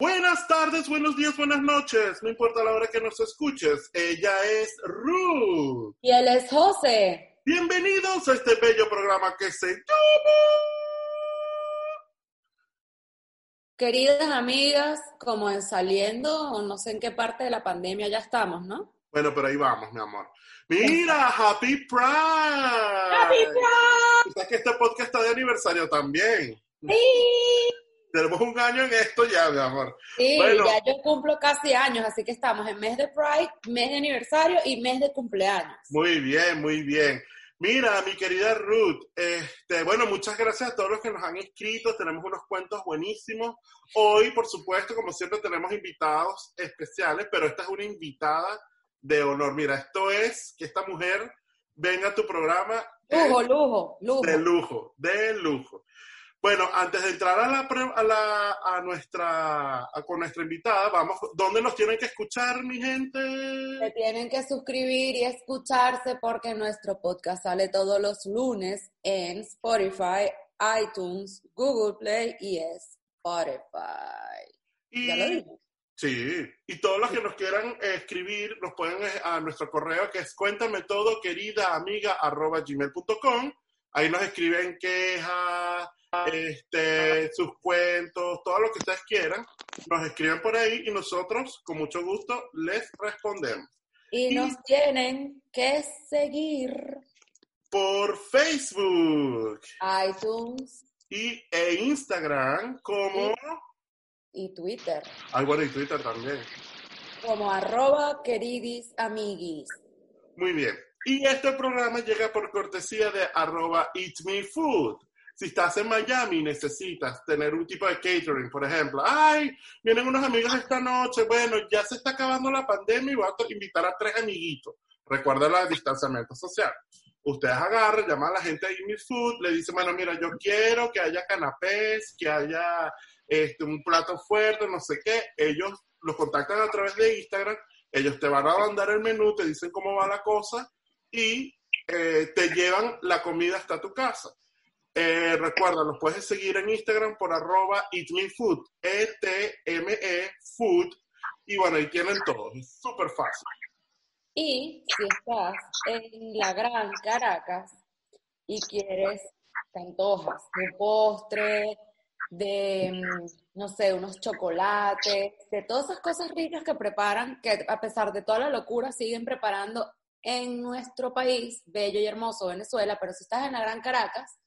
Buenas tardes, buenos días, buenas noches. No importa la hora que nos escuches. Ella es Ruth. Y él es José. Bienvenidos a este bello programa que se llama... Queridas amigas, como en saliendo, o no sé en qué parte de la pandemia ya estamos, ¿no? Bueno, pero ahí vamos, mi amor. Mira, Happy Pride. ¡Happy Pride! ¿Sabes que este podcast está de aniversario también? Sí. Tenemos un año en esto ya, mi amor. Sí, Bueno. ya yo cumplo casi años, así que estamos en mes de Pride, mes de aniversario y mes de cumpleaños. Muy bien, muy bien. Mira, mi querida Ruth, este, bueno, muchas gracias a todos los que nos han escrito. Tenemos unos cuentos buenísimos. Hoy, por supuesto, como siempre, tenemos invitados especiales, pero esta es una invitada de honor. Mira, esto es que esta mujer venga a tu programa Lujo, lujo, lujo. de lujo, de lujo. Bueno, antes de entrar a la, a la a nuestra a- con nuestra invitada, vamos, ¿dónde nos tienen que escuchar, mi gente? Se tienen que suscribir y escucharse porque nuestro podcast sale todos los lunes en Spotify, iTunes, Google Play y Spotify. Y, Ya lo dije. Sí, y todos los que nos quieran escribir nos pueden a nuestro correo que es cuéntame todo, querida amiga, arroba gmail.com. Ahí nos escriben quejas, este, sus cuentos, todo lo que ustedes quieran. Nos escriben por ahí y nosotros, con mucho gusto, les respondemos. Y nos tienen que seguir Por Facebook iTunes y, e Instagram como... y Twitter Ay, bueno, y Twitter también. como arroba queridis amiguis. Muy bien. Y este programa llega por cortesía de arroba Eat Me Food. Si estás en Miami y necesitas tener un tipo de catering, por ejemplo, ay, vienen unos amigos esta noche, bueno, ya se está acabando la pandemia y voy a invitar a tres amiguitos. Recuerda el distanciamiento social. Ustedes agarran, llaman a la gente de Me Food, le dicen, bueno, mira, yo quiero que haya canapés, que haya este, un plato fuerte, no sé qué. Ellos los contactan a través de Instagram, ellos te van a mandar el menú, te dicen cómo va la cosa y eh, te llevan la comida hasta tu casa. Eh, recuerda, los puedes seguir en Instagram por arroba eatmefood, E-T-M-E food, y bueno, ahí tienen todo, es súper fácil. Y si estás en la gran Caracas y quieres, te antojas de postre, de, mm, no sé, unos chocolates, de todas esas cosas ricas que preparan, que a pesar de toda la locura siguen preparando en nuestro país, bello y hermoso Venezuela, pero si estás en la gran Caracas,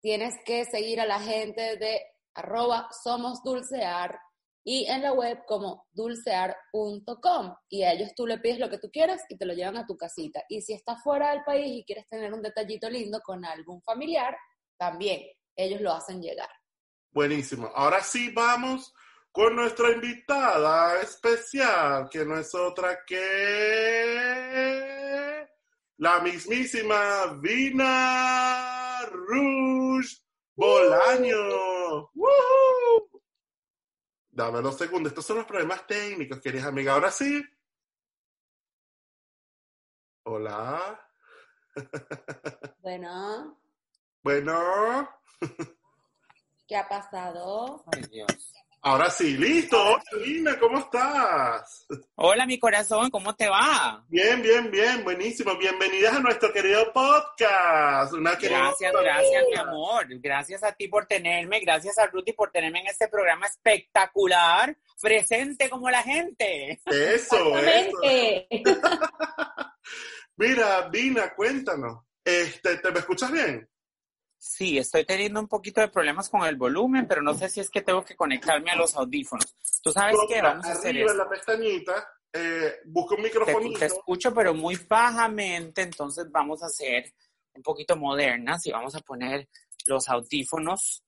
tienes que seguir a la gente de arroba somos dulcear y en la web como dulcear.com y a ellos tú le pides lo que tú quieras y te lo llevan a tu casita. Y si estás fuera del país y quieres tener un detallito lindo con algún familiar, también ellos lo hacen llegar. Buenísimo. Ahora sí vamos con nuestra invitada especial, que no es otra que la mismísima Vina Rouge Bolaño. ¡Woohoo! Dame dos segundos. Estos son los problemas técnicos, querida amiga. Ahora sí. Hola. Bueno, Bueno. ¿qué ha pasado? Ay, Dios. Ahora sí. Listo. Hola, Vina, ¿cómo estás? Hola, mi corazón, ¿cómo te va? Bien, bien, bien, buenísimo. Bienvenidas a nuestro querido podcast. Una querida- Gracias, gracias, mi amor. Gracias a ti por tenerme, gracias a Ruti por tenerme en este programa espectacular, presente como la gente. Eso, eso. Exactamente. Mira, Vina, cuéntanos. Este, ¿te me escuchas bien? Sí, estoy teniendo un poquito de problemas con el volumen, pero no sé si es que tengo que conectarme a los audífonos. ¿Tú sabes qué? Vamos a hacer arriba en esto. la pestañita, eh, busca un Te, microfonito. te escucho, pero muy bajamente, entonces vamos a hacer un poquito modernas y vamos a poner los audífonos.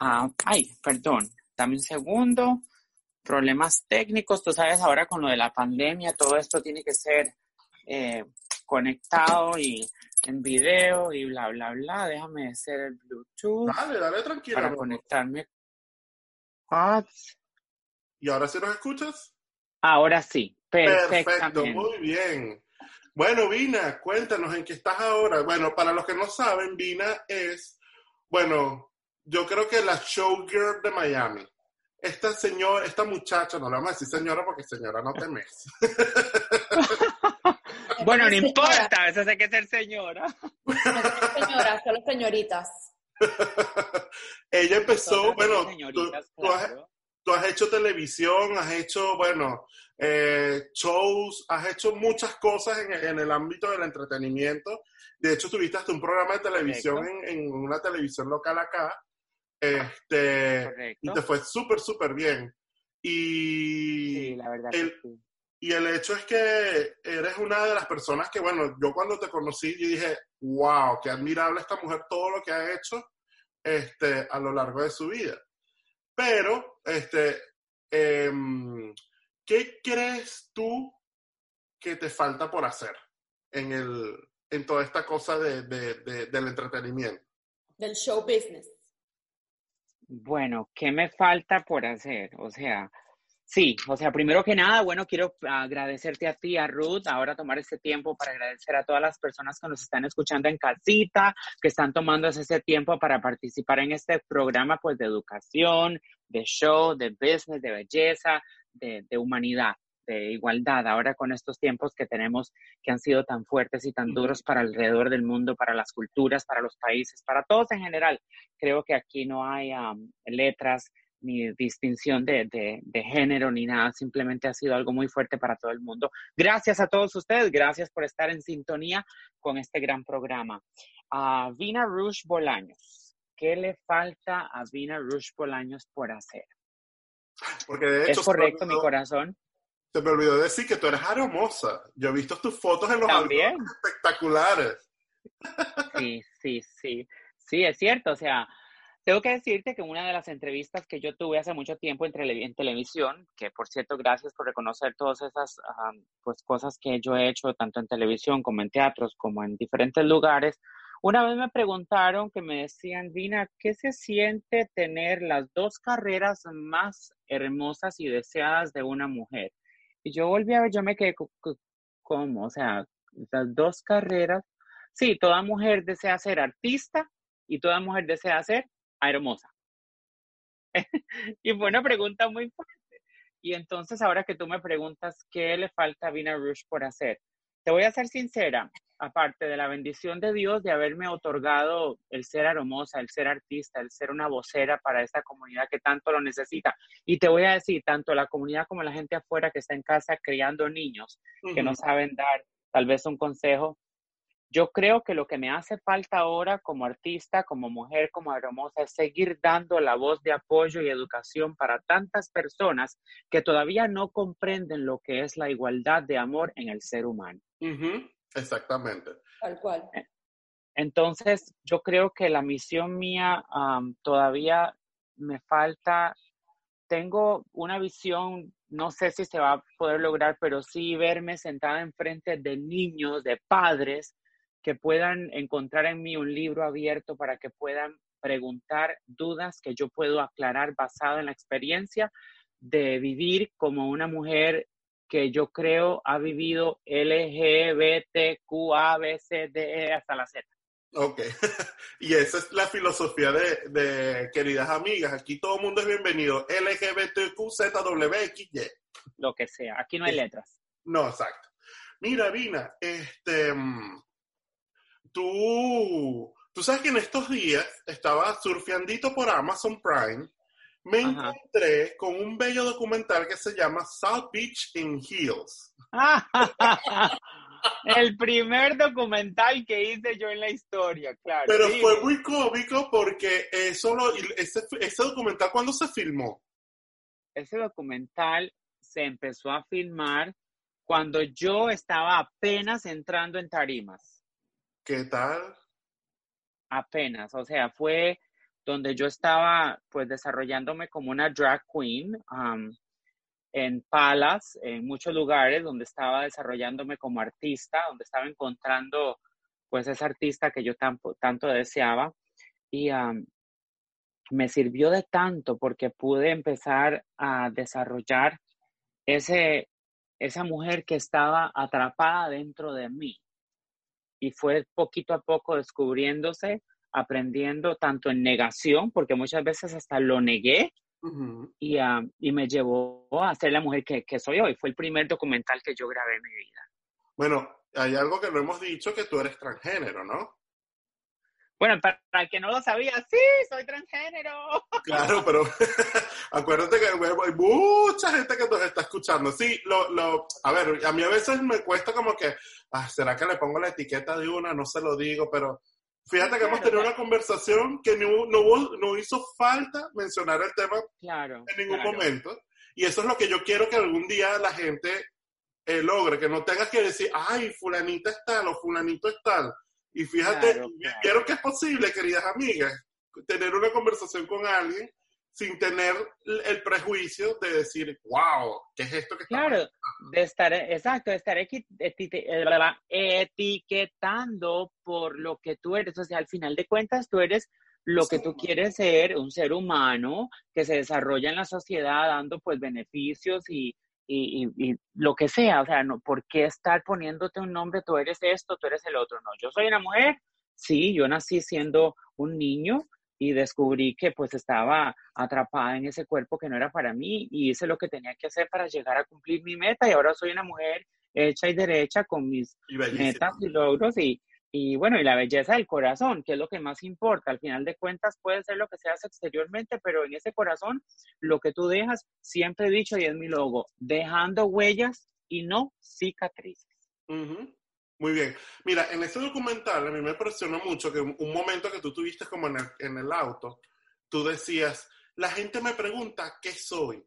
Ah, ay, perdón, dame un segundo. Problemas técnicos, tú sabes, ahora con lo de la pandemia, todo esto tiene que ser eh, conectado y en video y bla, bla, bla. Déjame hacer el Bluetooth. Dale, dale, tranquilo. Para conectarme. ¿Y ahora sí nos escuchas? Ahora sí, Perfecto, muy bien. Bueno, Vina, cuéntanos en qué estás ahora. Bueno, para los que no saben, Vina es, bueno, yo creo que la showgirl de Miami. Esta señora, esta muchacha, no la vamos a decir señora porque señora no te mes. bueno, no importa, eso sé que ser señora. señora, solo señoritas. Ella empezó, bueno, tú has hecho televisión, has hecho, bueno, eh, shows, has hecho muchas cosas en, el ámbito del entretenimiento. De hecho, tuviste hasta un programa de televisión en, una televisión local acá. Este, y te fue súper, súper bien. Y, sí, la verdad el, y el hecho es que eres una de las personas que, bueno, yo cuando te conocí, yo dije, wow, qué admirable esta mujer, todo lo que ha hecho este, a lo largo de su vida. Pero, este, em, ¿qué crees tú que te falta por hacer en, el, en toda esta cosa de, del entretenimiento? Del show business. Bueno, ¿qué me falta por hacer? O sea, Sí, o sea, primero que nada, bueno, quiero agradecerte a ti, a Ruth, ahora tomar este tiempo para agradecer a todas las personas que nos están escuchando en casita, que están tomando ese tiempo para participar en este programa, pues, de educación, de show, de business, de belleza, de, de humanidad, de igualdad, ahora con estos tiempos que tenemos que han sido tan fuertes y tan duros para alrededor del mundo, para las culturas, para los países, para todos en general. Creo que aquí no hay letras ni distinción de, de, género ni nada, simplemente ha sido algo muy fuerte para todo el mundo. Gracias a todos ustedes, gracias por estar en sintonía con este gran programa. A Vina Rush Bolaños, ¿qué le falta a Vina Rush Bolaños por hacer? Porque de hecho, ¿Es correcto mi corazón? Se me olvidó decir que tú eres hermosa. Yo he visto tus fotos en los ¿También? espectaculares. Sí, sí, sí. Sí, es cierto. O sea, tengo que decirte que una de las entrevistas que yo tuve hace mucho tiempo en, televisión, que por cierto, gracias por reconocer todas esas pues, cosas que yo he hecho, tanto en televisión como en teatros, como en diferentes lugares, una vez me preguntaron que me decían, Dina, ¿qué se siente tener las dos carreras más hermosas y deseadas de una mujer? Y yo volví a ver, yo me quedé, ¿cómo? O sea, las dos carreras. Sí, toda mujer desea ser artista y toda mujer desea ser hermosa? y fue una pregunta muy fuerte. Y entonces ahora que tú me preguntas qué le falta a Vina Rush por hacer, te voy a ser sincera, aparte de la bendición de Dios de haberme otorgado el ser hermosa, el ser artista, el ser una vocera para esta comunidad que tanto lo necesita. Y te voy a decir, tanto la comunidad como la gente afuera que está en casa criando niños, que no saben dar tal vez un consejo, yo creo que lo que me hace falta ahora como artista, como mujer, como hermosa, es seguir dando la voz de apoyo y educación para tantas personas que todavía no comprenden lo que es la igualdad de amor en el ser humano. Exactamente. Tal cual. Eh, entonces, yo creo que la misión mía todavía me falta, tengo una visión, no sé si se va a poder lograr, pero sí verme sentada enfrente de niños, de padres, que puedan encontrar en mí un libro abierto para que puedan preguntar dudas que yo puedo aclarar basado en la experiencia de vivir como una mujer que yo creo ha vivido LGBTQABCDE hasta la Z. Ok, y esa es la filosofía de, de, queridas amigas. Aquí todo el mundo es bienvenido. LGBTQZWXY. Lo que sea, aquí no hay letras. No, exacto. Mira, Vina, este, mm, tú, tú sabes que en estos días estaba surfeandito por Amazon Prime, me encontré con un bello documental que se llama South Beach in Hills. El primer documental que hice yo en la historia, claro. Pero fue muy cómico porque eso ese, ese documental, ¿cuándo se filmó? Ese documental se empezó a filmar cuando yo estaba apenas entrando en tarimas. ¿Qué tal? Apenas, o sea, fue donde yo estaba pues desarrollándome como una drag queen en Palas, en muchos lugares donde estaba desarrollándome como artista, donde estaba encontrando pues esa artista que yo tanto, tanto deseaba. Y me sirvió de tanto porque pude empezar a desarrollar ese, esa mujer que estaba atrapada dentro de mí. Y fue poquito a poco descubriéndose, aprendiendo tanto en negación, porque muchas veces hasta lo negué, y, y, me llevó a ser la mujer que, que soy hoy. Fue el primer documental que yo grabé en mi vida. Bueno, hay algo que no hemos dicho, que tú eres transgénero, ¿no? Bueno, para el que no lo sabía, sí, soy transgénero. Claro, pero acuérdate que hay mucha gente que nos está escuchando. Sí, lo, lo, a ver, a mí a veces me cuesta como que, ah, ¿será que le pongo la etiqueta de una? No se lo digo, pero fíjate que hemos tenido una conversación que no, no, no hizo falta mencionar el tema claro, en ningún momento. Y eso es lo que yo quiero que algún día la gente eh, logre, que no tengas que decir, ay, fulanita es tal o fulanito es tal y fíjate, quiero que es posible, queridas amigas, tener una conversación con alguien sin tener el prejuicio de decir, wow, ¿qué es esto que está Claro, de estar, exacto, de estar etiquetando por lo que tú eres. O sea, al final de cuentas, tú eres lo que tú quieres ser, un ser humano que se desarrolla en la sociedad dando pues beneficios y, y, lo que sea, o sea, no, ¿por qué estar poniéndote un nombre? Tú eres esto, tú eres el otro. No, yo soy una mujer, sí, yo nací siendo un niño y descubrí que pues estaba atrapada en ese cuerpo que no era para mí y hice lo que tenía que hacer para llegar a cumplir mi meta y ahora soy una mujer hecha y derecha con mis metas y logros y, y bueno, y la belleza del corazón, que es lo que más importa. Al final de cuentas puede ser lo que se hace exteriormente, pero en ese corazón lo que tú dejas, siempre he dicho y es mi logo, dejando huellas y no cicatrices. Muy bien. Mira, en ese documental a mí me impresionó mucho que un, momento que tú tuviste como en el, en el auto, tú decías, la gente me pregunta qué soy.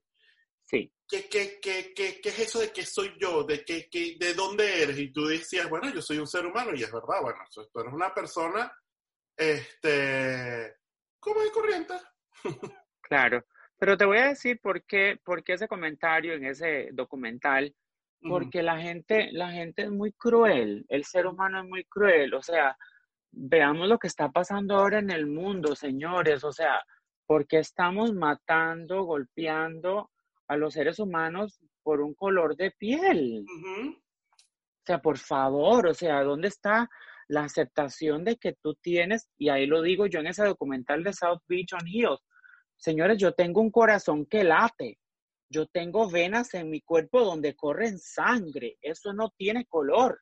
Sí. ¿Qué, qué, qué, qué, qué es eso de qué soy yo? ¿De, qué, qué, ¿De dónde eres? Y tú decías, bueno, yo soy un ser humano, y es verdad, bueno, tú eres una persona, este, como de corriente. claro, pero te voy a decir por qué, por qué ese comentario en ese documental, porque la gente, la gente es muy cruel, el ser humano es muy cruel, o sea, veamos lo que está pasando ahora en el mundo, señores, o sea, porque estamos matando, golpeando a los seres humanos por un color de piel. O sea, por favor, o sea, ¿dónde está la aceptación de que tú tienes? Y ahí lo digo yo en ese documental de South Beach on Hills. Señores, yo tengo un corazón que late. Yo tengo venas en mi cuerpo donde corren sangre. Eso no tiene color.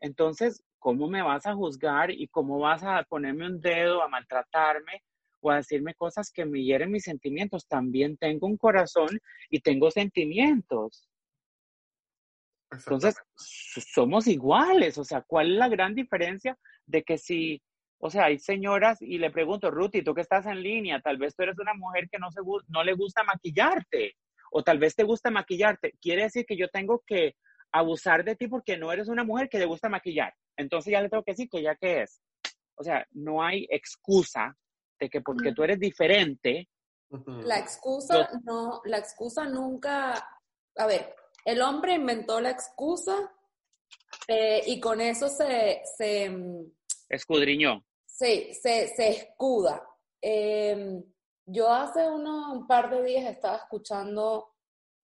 Entonces, ¿cómo me vas a juzgar y cómo vas a ponerme un dedo a maltratarme o a decirme cosas que me hieren mis sentimientos. También tengo un corazón y tengo sentimientos. Entonces, somos iguales. O sea, ¿cuál es la gran diferencia de que si, o sea, hay señoras y le pregunto, Ruti, tú que estás en línea, tal vez tú eres una mujer que no, se, no le gusta maquillarte o tal vez te gusta maquillarte. Quiere decir que yo tengo que abusar de ti porque no eres una mujer que le gusta maquillar. Entonces ya le tengo que decir que ya que es. O sea, no hay excusa de que porque tú eres diferente. La excusa, no, la excusa nunca, a ver, el hombre inventó la excusa eh, y con eso se, se mm, escudriñó. Sí, se, se escuda. Em, yo hace uno, un par de días estaba escuchando,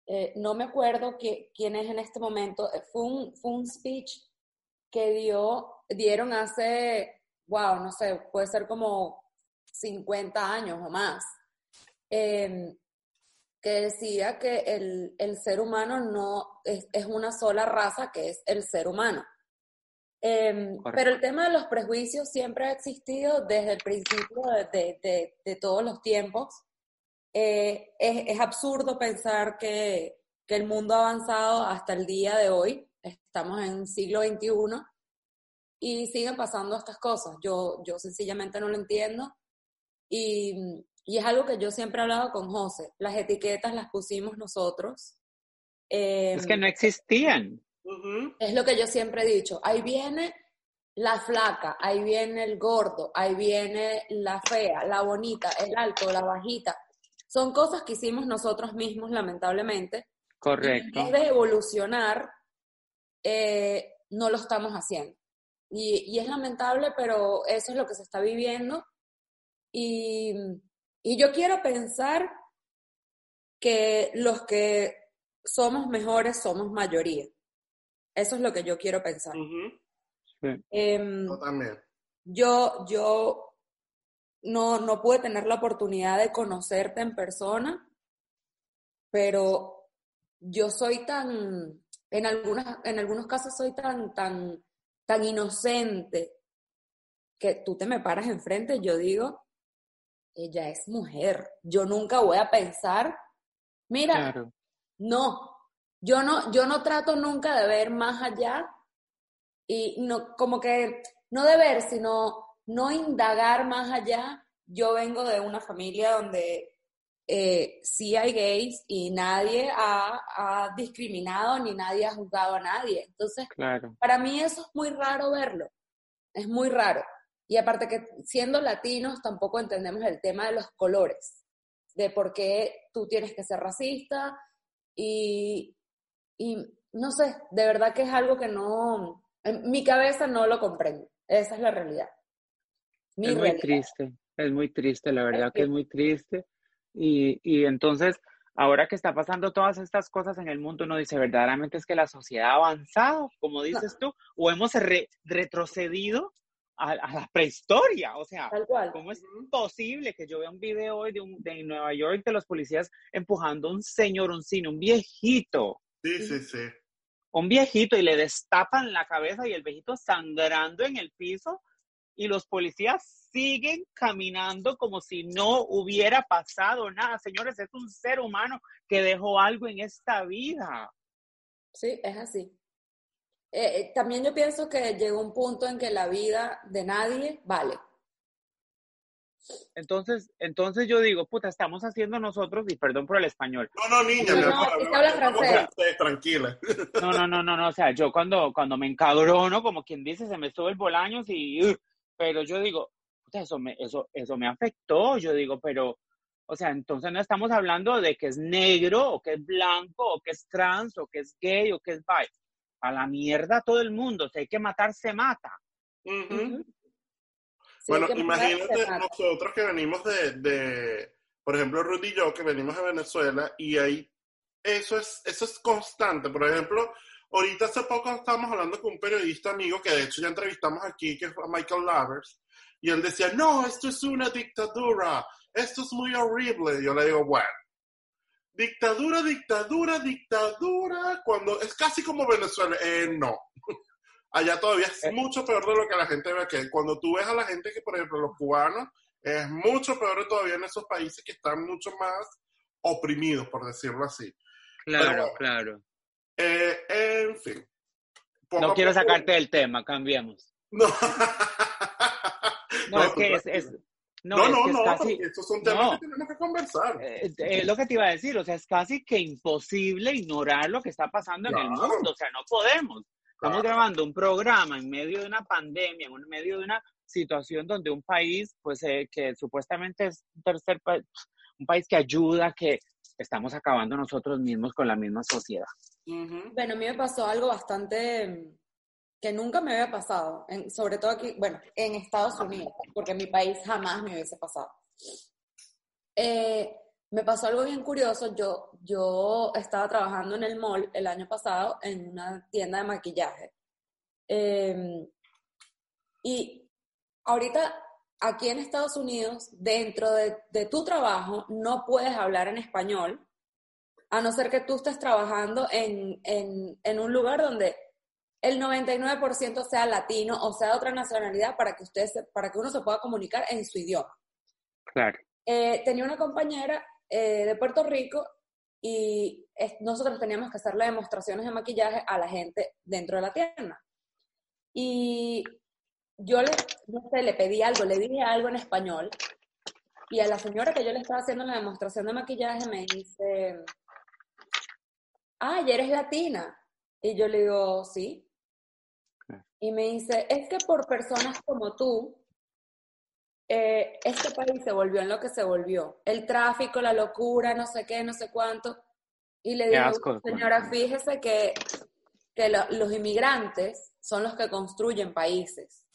eh, no me acuerdo quién es en este momento, eh, fue un, fue un speech que dio, dieron hace, wow, no sé, puede ser como 50 años o más, em, que decía que el, ser humano no es, una sola raza, que es el ser humano. Em, pero el tema de los prejuicios siempre ha existido desde el principio de, todos los tiempos. Eh, es, absurdo pensar que, que, el mundo ha avanzado hasta el día de hoy. Estamos en el siglo XXI y siguen pasando estas cosas. Yo, yo sencillamente no lo entiendo. Y, es algo que yo siempre he hablado con José. Las etiquetas las pusimos nosotros. es que no existían. Es lo que yo siempre he dicho. Ahí viene la flaca, ahí viene el gordo, ahí viene la fea, la bonita, el alto, la bajita. Son cosas que hicimos nosotros mismos, lamentablemente. Correcto. En vez de evolucionar, eh, no lo estamos haciendo. Y, y, es lamentable, pero eso es lo que se está viviendo. Y, y yo quiero pensar que los que somos mejores somos mayoría. Eso es lo que yo quiero pensar. Em, también. Yo, yo no, no pude tener la oportunidad de conocerte en persona, pero yo soy tan, en, algunas, en algunos casos soy tan, tan, tan inocente que tú te me paras enfrente, yo digo, ella es mujer. Yo nunca voy a pensar, mira, no, yo no, yo no trato nunca de ver más allá y no, como que no de ver, sino no indagar más allá. Yo vengo de una familia donde eh, sí hay gays y nadie ha, ha, discriminado ni nadie ha juzgado a nadie. Entonces, para mí eso es muy raro verlo. Es muy raro. Y aparte que siendo latinos tampoco entendemos el tema de los colores, de por qué tú tienes que ser racista y, y no sé, de verdad que es algo que no, en mi cabeza no lo comprendo. Esa es la realidad. es muy triste, es muy triste, la verdad que es muy triste. Y, y entonces, ahora que está pasando todas estas cosas en el mundo, uno dice, verdaderamente es que la sociedad ha avanzado, como dices tú, o hemos retrocedido a, la prehistoria. O sea, ¿cómo es posible que yo vea un video hoy de, un, de Nueva York de los policías empujando a un señor, un cine, un viejito? Sí, sí, sí un viejito y le destapan la cabeza y el viejito sangrando en el piso y los policías siguen caminando como si no hubiera pasado nada. Señores, es un ser humano que dejó algo en esta vida. Sí, es así. Eh, eh, también yo pienso que llegó un punto en que la vida de nadie vale. Entonces, entonces yo digo, puta, estamos haciendo nosotros, y perdón por el español. No, no, niña, no, habla francés. tranquila. No, no, no, no, no, o sea, yo cuando, cuando me encabrono, como quien dice, se me sube el bolaño, y, pero yo digo, puta, eso me, eso, eso me afectó, yo digo, pero, o sea, entonces no estamos hablando de que es negro, o que es blanco, o que es trans, o que es gay, o que es bi. A la mierda todo el mundo, si hay que matar, se mata bueno, imagínate nosotros que venimos de, de, por ejemplo, Rudy y yo, que venimos de Venezuela, y ahí eso es, eso es constante. Por ejemplo, ahorita hace poco estábamos hablando con un periodista amigo que de hecho ya entrevistamos aquí, que es Michael Lavers, y él decía, no, esto es una dictadura, esto es muy horrible. Y yo le digo, bueno, dictadura, dictadura, dictadura, cuando es casi como Venezuela, eh, no. Allá todavía es eh. mucho peor de lo que la gente ve aquí. Cuando tú ves a la gente que, por ejemplo, los cubanos, es mucho peor todavía en esos países que están mucho más oprimidos, por decirlo así. Claro, claro. Eh, en fin. No quiero sacarte del tema, cambiemos. No. no, es que es, no, no, no, casi, estos son temas que tenemos que conversar. Eh, es lo que te iba a decir, o sea, es casi que imposible ignorar lo que está pasando en el mundo, o sea, no podemos. Estamos grabando un programa en medio de una pandemia, en medio de una situación donde un país, pues, eh, que supuestamente es un tercer país, un país que ayuda, que estamos acabando nosotros mismos con la misma sociedad. Bueno, a mí me pasó algo bastante que nunca me había pasado, sobre todo aquí, bueno, en Estados Unidos, porque en mi país jamás me hubiese pasado. Eh, me pasó algo bien curioso. Yo, yo estaba trabajando en el mall el año pasado en una tienda de maquillaje. Em, y ahorita aquí en Estados Unidos, dentro de, de, tu trabajo, no puedes hablar en español, a no ser que tú estés trabajando en, en, en un lugar donde el 99% sea latino o sea de otra nacionalidad para que, ustedes, para que uno se pueda comunicar en su idioma. Claro. Eh, tenía una compañera eh, de Puerto Rico y nosotros teníamos que hacerle demostraciones de maquillaje a la gente dentro de la tienda. Y yo le, no sé, le pedí algo, le dije algo en español y a la señora que yo le estaba haciendo la demostración de maquillaje me dice, ah, ¿y eres latina? Y yo le digo, sí. Y me dice, es que por personas como tú, eh, este país se volvió en lo que se volvió. El tráfico, la locura, no sé qué, no sé cuánto. Y le digo, señora, fíjese que, que los inmigrantes son los que construyen países.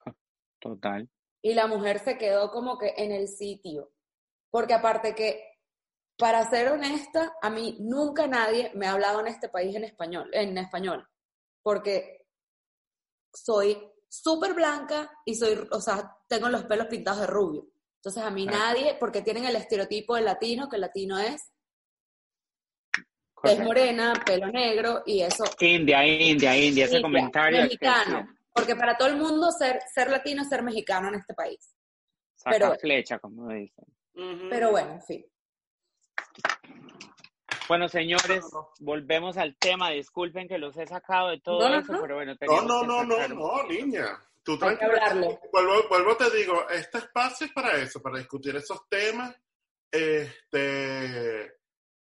Total. Y la mujer se quedó como que en el sitio. Porque aparte que, para ser honesta, a mí nunca nadie me ha hablado en este país en español, en español. Porque soy súper blanca y soy, o sea, tengo los pelos pintados de rubio. Entonces a mí nadie, porque tienen el estereotipo del latino, que el latino es es morena, pelo negro y eso. India, India, India, ese comentario. Mexicano. Porque para todo el mundo ser, ser latino es ser mexicano en este país. Saca pero, flecha, como dicen. Pero bueno, en fin. Bueno, señores, volvemos al tema. Disculpen que los he sacado de todo eso, pero bueno. No, no, no, no, no, niña. Tú tranquila. Vuelvo, vuelvo, te digo, este espacio es para eso, para discutir esos temas. Este.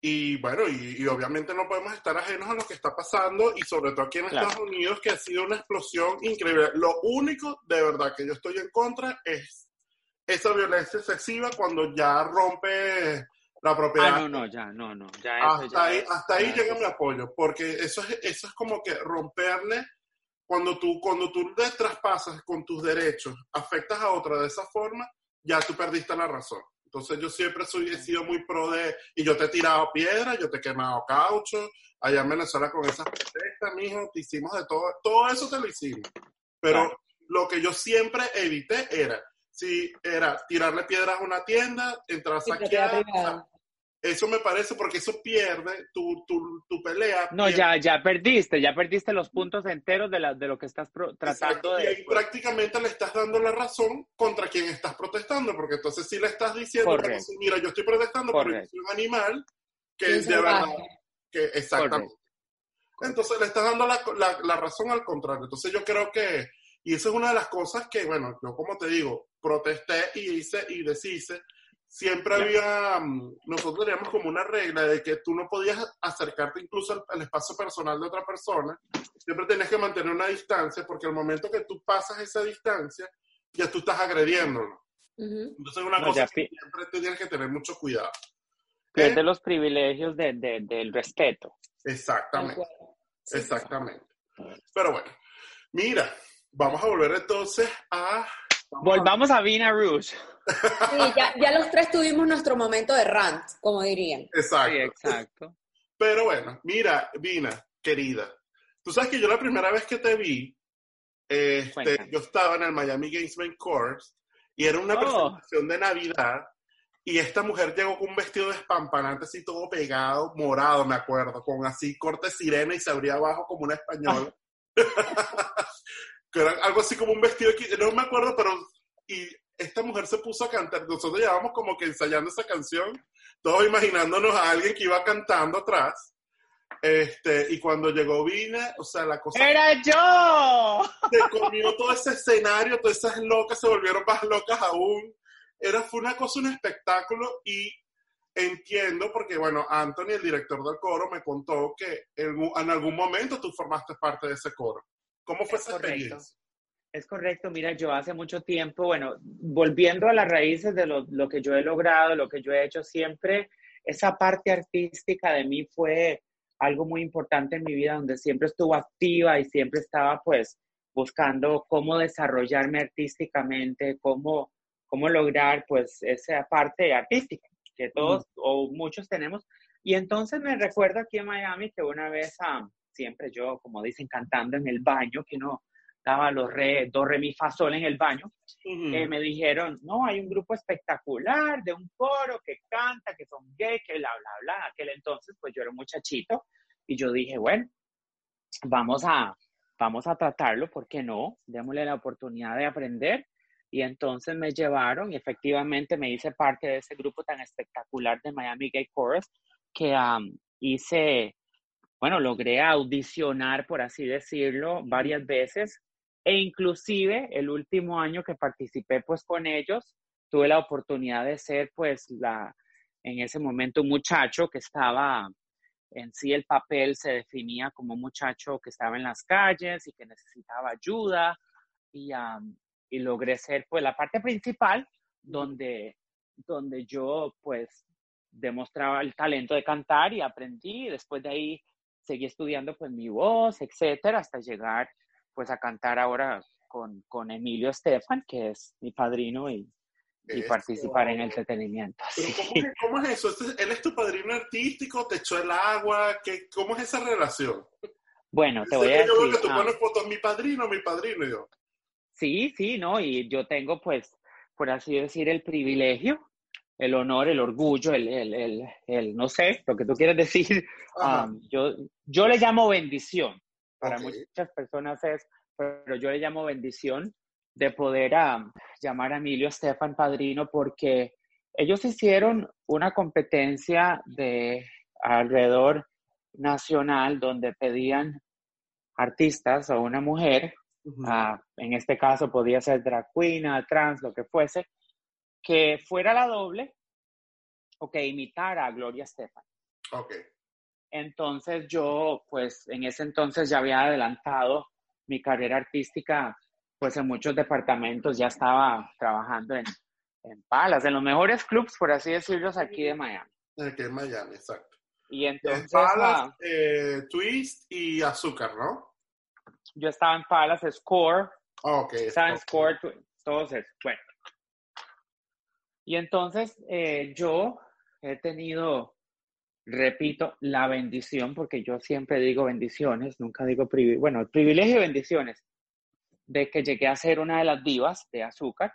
Y bueno, y, obviamente no podemos estar ajenos a lo que está pasando y sobre todo aquí en Estados Unidos que ha sido una explosión increíble. Lo único de verdad que yo estoy en contra es esa violencia excesiva cuando ya rompe la propiedad. Ah, no, no, ya, no, no. Ya hasta ahí, hasta ahí llega mi apoyo, porque eso es, eso es como que romperle cuando tú, cuando tú le traspasas con tus derechos, afectas a otra de esa forma, ya tú perdiste la razón. Entonces yo siempre soy, he sido muy pro de, y yo te he tirado piedra, yo te he quemado caucho, allá en Venezuela con esas protestas, mijo, te hicimos de todo, todo eso te lo hicimos. Pero lo que yo siempre evité era si era tirarle piedras a una tienda, entrar a saquear. eso me parece porque eso pierde tu, tu, tu pelea. No, ya, ya perdiste, ya perdiste los puntos enteros de, la, de lo que estás tratando de... Y ahí prácticamente le estás dando la razón contra quien estás protestando, porque entonces sí le estás diciendo, mira, yo estoy protestando porque soy un animal que es de verdad... Que, exactamente. Entonces le estás dando la, la, la razón al contrario. Entonces yo creo que y eso es una de las cosas que, bueno, yo como te digo, protesté y hice y deshice. Siempre había, mm, nosotros teníamos como una regla de que tú no podías acercarte incluso al, espacio personal de otra persona. Siempre tenías que mantener una distancia porque al momento que tú pasas esa distancia, ya tú estás agrediéndolo. Entonces es una cosa que siempre tienes que tener mucho cuidado. Es de los privilegios de, del respeto. Exactamente. Exactamente. Pero bueno, mira, Vamos a volver entonces a... Volvamos a Vina Rouge. Sí, ya, los tres tuvimos nuestro momento de rant, como dirían. Exacto. Sí, exacto. Pero bueno, mira, Vina, querida, tú sabes que yo la primera vez que te vi, este, yo estaba en el Miami Games Main Course y era una oh. presentación de Navidad y esta mujer llegó con un vestido de espampanante así todo pegado, morado, me acuerdo, con así corte sirena y se abría abajo como una española. que era algo así como un vestido, no me acuerdo, pero y esta mujer se puso a cantar, nosotros llevábamos como que ensayando esa canción, todos imaginándonos a alguien que iba cantando atrás. Este, y cuando llegó Vine, o sea, la cosa... ¡Era yo! Se comió todo ese escenario, todas esas locas se volvieron más locas aún. Era, fue una cosa, un espectáculo y entiendo porque, bueno, Anthony, el director del coro, me contó que en, en algún momento tú formaste parte de ese coro. ¿Cómo fue esa experiencia? Es correcto, mira, yo hace mucho tiempo, bueno, volviendo a las raíces de lo, lo, que yo he logrado, lo que yo he hecho siempre, esa parte artística de mí fue algo muy importante en mi vida, donde siempre estuvo activa y siempre estaba pues buscando cómo desarrollarme artísticamente, cómo, cómo lograr pues esa parte artística que todos o muchos tenemos. Y entonces me recuerdo aquí en Miami que una vez a siempre yo, como dicen, cantando en el baño, que no daba los re, do, re, mi, fa, sol en el baño, eh, me dijeron, no, hay un grupo espectacular de un coro que canta, que son gay, que bla, bla, bla. Aquel entonces, pues yo era un muchachito y yo dije, bueno, vamos a, vamos a tratarlo, ¿por qué no? Démosle la oportunidad de aprender. Y entonces me llevaron y efectivamente me hice parte de ese grupo tan espectacular de Miami Gay Chorus que hice bueno, logré audicionar, por así decirlo, varias veces e inclusive el último año que participé pues con ellos, tuve la oportunidad de ser pues la, en ese momento un muchacho que estaba en sí el papel se definía como un muchacho que estaba en las calles y que necesitaba ayuda y, y logré ser pues la parte principal donde, donde yo pues demostraba el talento de cantar y aprendí. Después de ahí seguí estudiando pues mi voz, etcétera, hasta llegar pues a cantar ahora con, con Emilio Estefan, que es mi padrino y, y participar en el entretenimiento. ¿cómo, es, eso? ¿Él es tu padrino artístico? ¿Te echó el agua? ¿Qué, ¿Cómo es esa relación? Bueno, te voy a decir... Yo que tú ah. pones fotos, mi padrino, mi padrino, yo. Sí, sí, ¿no? Y yo tengo, pues, por así decir, el privilegio, el honor, el orgullo, el, el, el, el no sé, lo que tú quieres decir. Um, yo, yo le llamo bendición. Para muchas personas es, pero yo le llamo bendición de poder llamar a Emilio Estefan Padrino porque ellos hicieron una competencia de alrededor nacional donde pedían artistas o una mujer, en este caso podía ser drag queen, trans, lo que fuese, que fuera la doble o que imitara a Gloria Estefan. Ok. Entonces yo, pues en ese entonces ya había adelantado mi carrera artística pues en muchos departamentos ya estaba trabajando en, en Palas, en los mejores clubs, por así decirlo, aquí de Miami. Aquí en Miami, exacto. Y entonces... Palas, ah, eh, Twist y Azúcar, ¿no? Yo estaba en Palas, Score. Oh, ok. Estaba en Score, todos esos. Bueno. Y entonces eh, yo he tenido, repito, la bendición, porque yo siempre digo bendiciones, nunca digo privilegio, bueno, privilegio y bendiciones de que llegué a ser una de las divas de azúcar,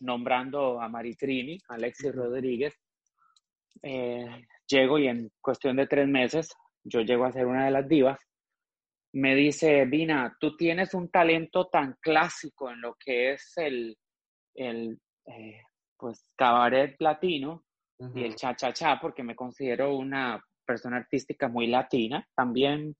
nombrando a Maritrini, Alexis Rodríguez. Eh, llego y en cuestión de tres meses yo llego a ser una de las divas. Me dice, Vina, tú tienes un talento tan clásico en lo que es el, el eh, pues, cabaret latino y el cha-cha-cha, porque me considero una persona artística muy latina. También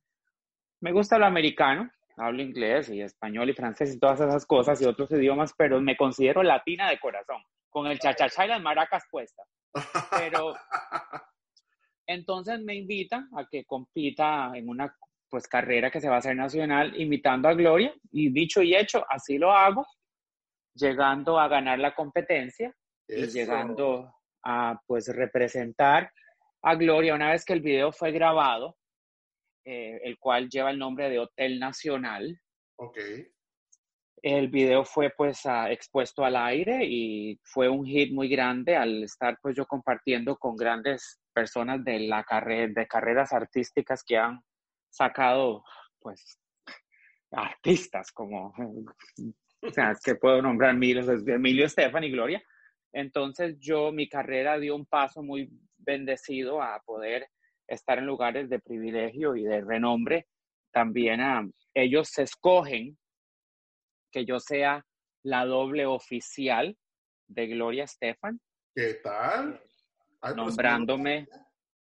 me gusta lo americano, hablo inglés y español y francés y todas esas cosas y otros idiomas, pero me considero latina de corazón, con el chachachá y las maracas puestas. Pero entonces me invita a que compita en una pues carrera que se va a hacer nacional, invitando a Gloria y dicho y hecho, así lo hago, llegando a ganar la competencia y llegando a pues representar a Gloria una vez que el video fue grabado eh, el cual lleva el nombre de Hotel Nacional. Ok. El video fue pues expuesto al aire y fue un hit muy grande al estar pues yo compartiendo con grandes personas de la carrera, de carreras artísticas que han sacado pues artistas como, o sea, que puedo nombrar Emilio, Emilio Estefan y Gloria. Entonces yo, mi carrera dio un paso muy bendecido a poder estar en lugares de privilegio y de renombre, también a ellos se escogen que yo sea la doble oficial de Gloria Estefan. ¿Qué tal? Nombrándome,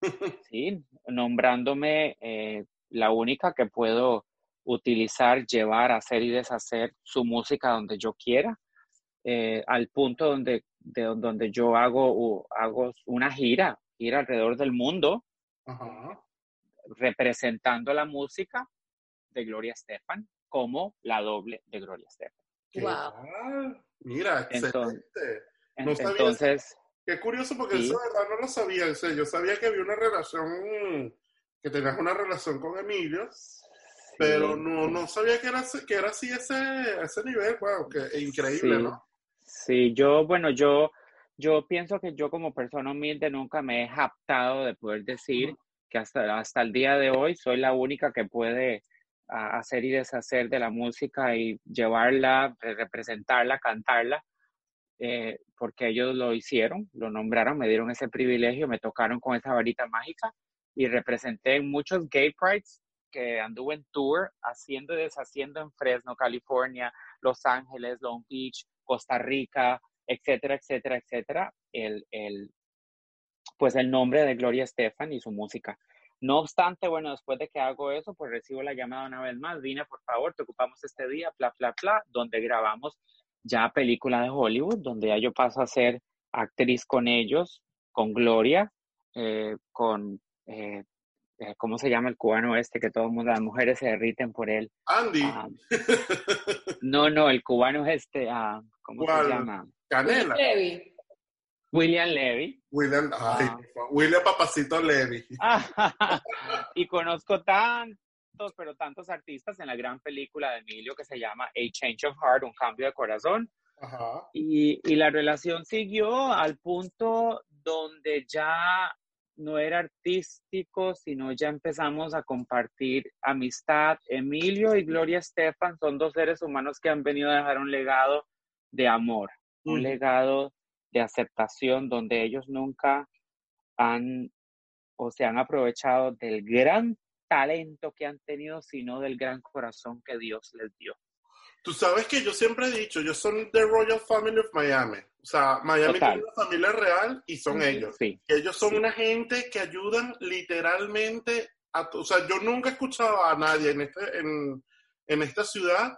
sí, nombrándome eh, la única que puedo utilizar, llevar, hacer y deshacer su música donde yo quiera, eh, al punto donde, de, donde yo hago, hago una gira, ir alrededor del mundo, representando la música de Gloria Estefan como la doble de Gloria Estefan. Wow. Mira, excelente. Entonces, entonces qué curioso porque eso de verdad no lo sabía. yo sabía que había una relación, que tenías una relación con Emilio, pero no, no sabía que era, que era así ese, ese nivel. Wow, que increíble, ¿no? Sí, yo, bueno, yo yo pienso que yo como persona humilde nunca me he japtado de poder decir que hasta, hasta el día de hoy soy la única que puede hacer y deshacer de la música y llevarla, representarla, cantarla, eh, porque ellos lo hicieron, lo nombraron, me dieron ese privilegio, me tocaron con esa varita mágica y representé en muchos gay prides que anduve en tour haciendo y deshaciendo en Fresno, California, Los Ángeles, Long Beach, Costa Rica, etcétera, etcétera, etcétera, el, el, pues el nombre de Gloria Estefan y su música. No obstante, bueno, después de que hago eso, pues recibo la llamada una vez más, Vine, por favor, te ocupamos este día, bla, bla, bla, donde grabamos ya película de Hollywood, donde ya yo paso a ser actriz con ellos, con Gloria, eh, con eh, ¿cómo se llama el cubano este que todo el mundo, las mujeres se derriten por él? Andy. Ah, no, no, el cubano es este, ah, ¿cómo ¿Cuál? se llama? Canela. Levi. William Levy. William, ay, Ah. William Papacito Levy. y conozco tantos, pero tantos artistas en la gran película de Emilio que se llama A Change of Heart, un cambio de corazón. Ajá. Y, y la relación siguió al punto donde ya no era artístico, sino ya empezamos a compartir amistad. Emilio y Gloria Estefan son dos seres humanos que han venido a dejar un legado de amor, un legado de aceptación, donde ellos nunca han o se han aprovechado del gran talento que han tenido, sino del gran corazón que Dios les dio. Tú sabes que yo siempre he dicho, yo soy The Royal Family of Miami. Sea, Miami Total. tiene una familia real y son ellos. Sí, ellos son Sí. una gente que ayudan literalmente a... O sea, yo nunca he escuchado a nadie en, este, en, en esta ciudad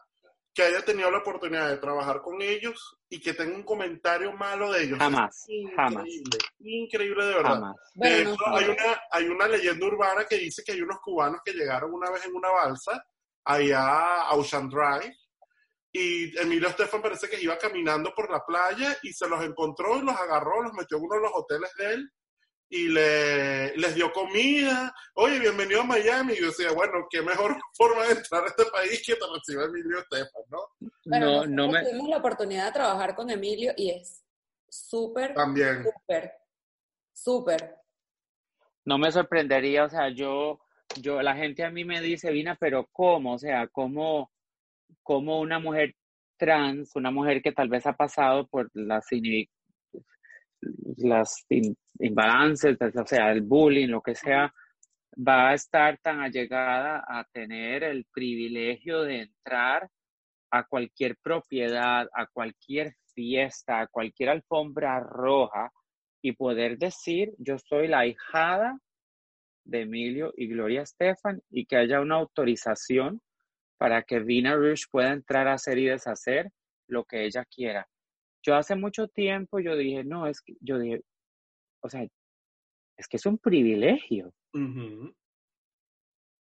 que haya tenido la oportunidad de trabajar con ellos y que tenga un comentario malo de ellos. jamás, increíble, increíble de verdad. jamás. De Bueno, hecho, hay una, hay una leyenda urbana que dice que hay unos cubanos que llegaron una vez en una balsa allá a Ocean Drive y Emilio Estefan parece que iba caminando por la playa y se los encontró y los agarró, los metió en uno de los hoteles de él y le, les dio comida. Oye, bienvenido a Miami. Y yo decía, bueno, qué mejor forma de entrar a este país que te reciba Emilio Estefan, ¿no? Bueno, No, no me, tuvimos la oportunidad de trabajar con Emilio y es súper, También. súper, súper. no me sorprendería, o sea, yo, yo, la gente a mí me dice, Vina, pero ¿cómo? O sea, ¿cómo, cómo una mujer trans, una mujer que tal vez ha pasado por las, imbalances, o sea, el bullying, lo que sea, va a estar tan allegada a tener el privilegio de entrar a cualquier propiedad, a cualquier fiesta, a cualquier alfombra roja y poder decir, yo soy la hijada de Emilio y Gloria Estefan y que haya una autorización para que Vina Rush pueda entrar a hacer y deshacer lo que ella quiera. Yo hace mucho tiempo yo dije, no, es que yo dije, o sea, es que es un privilegio,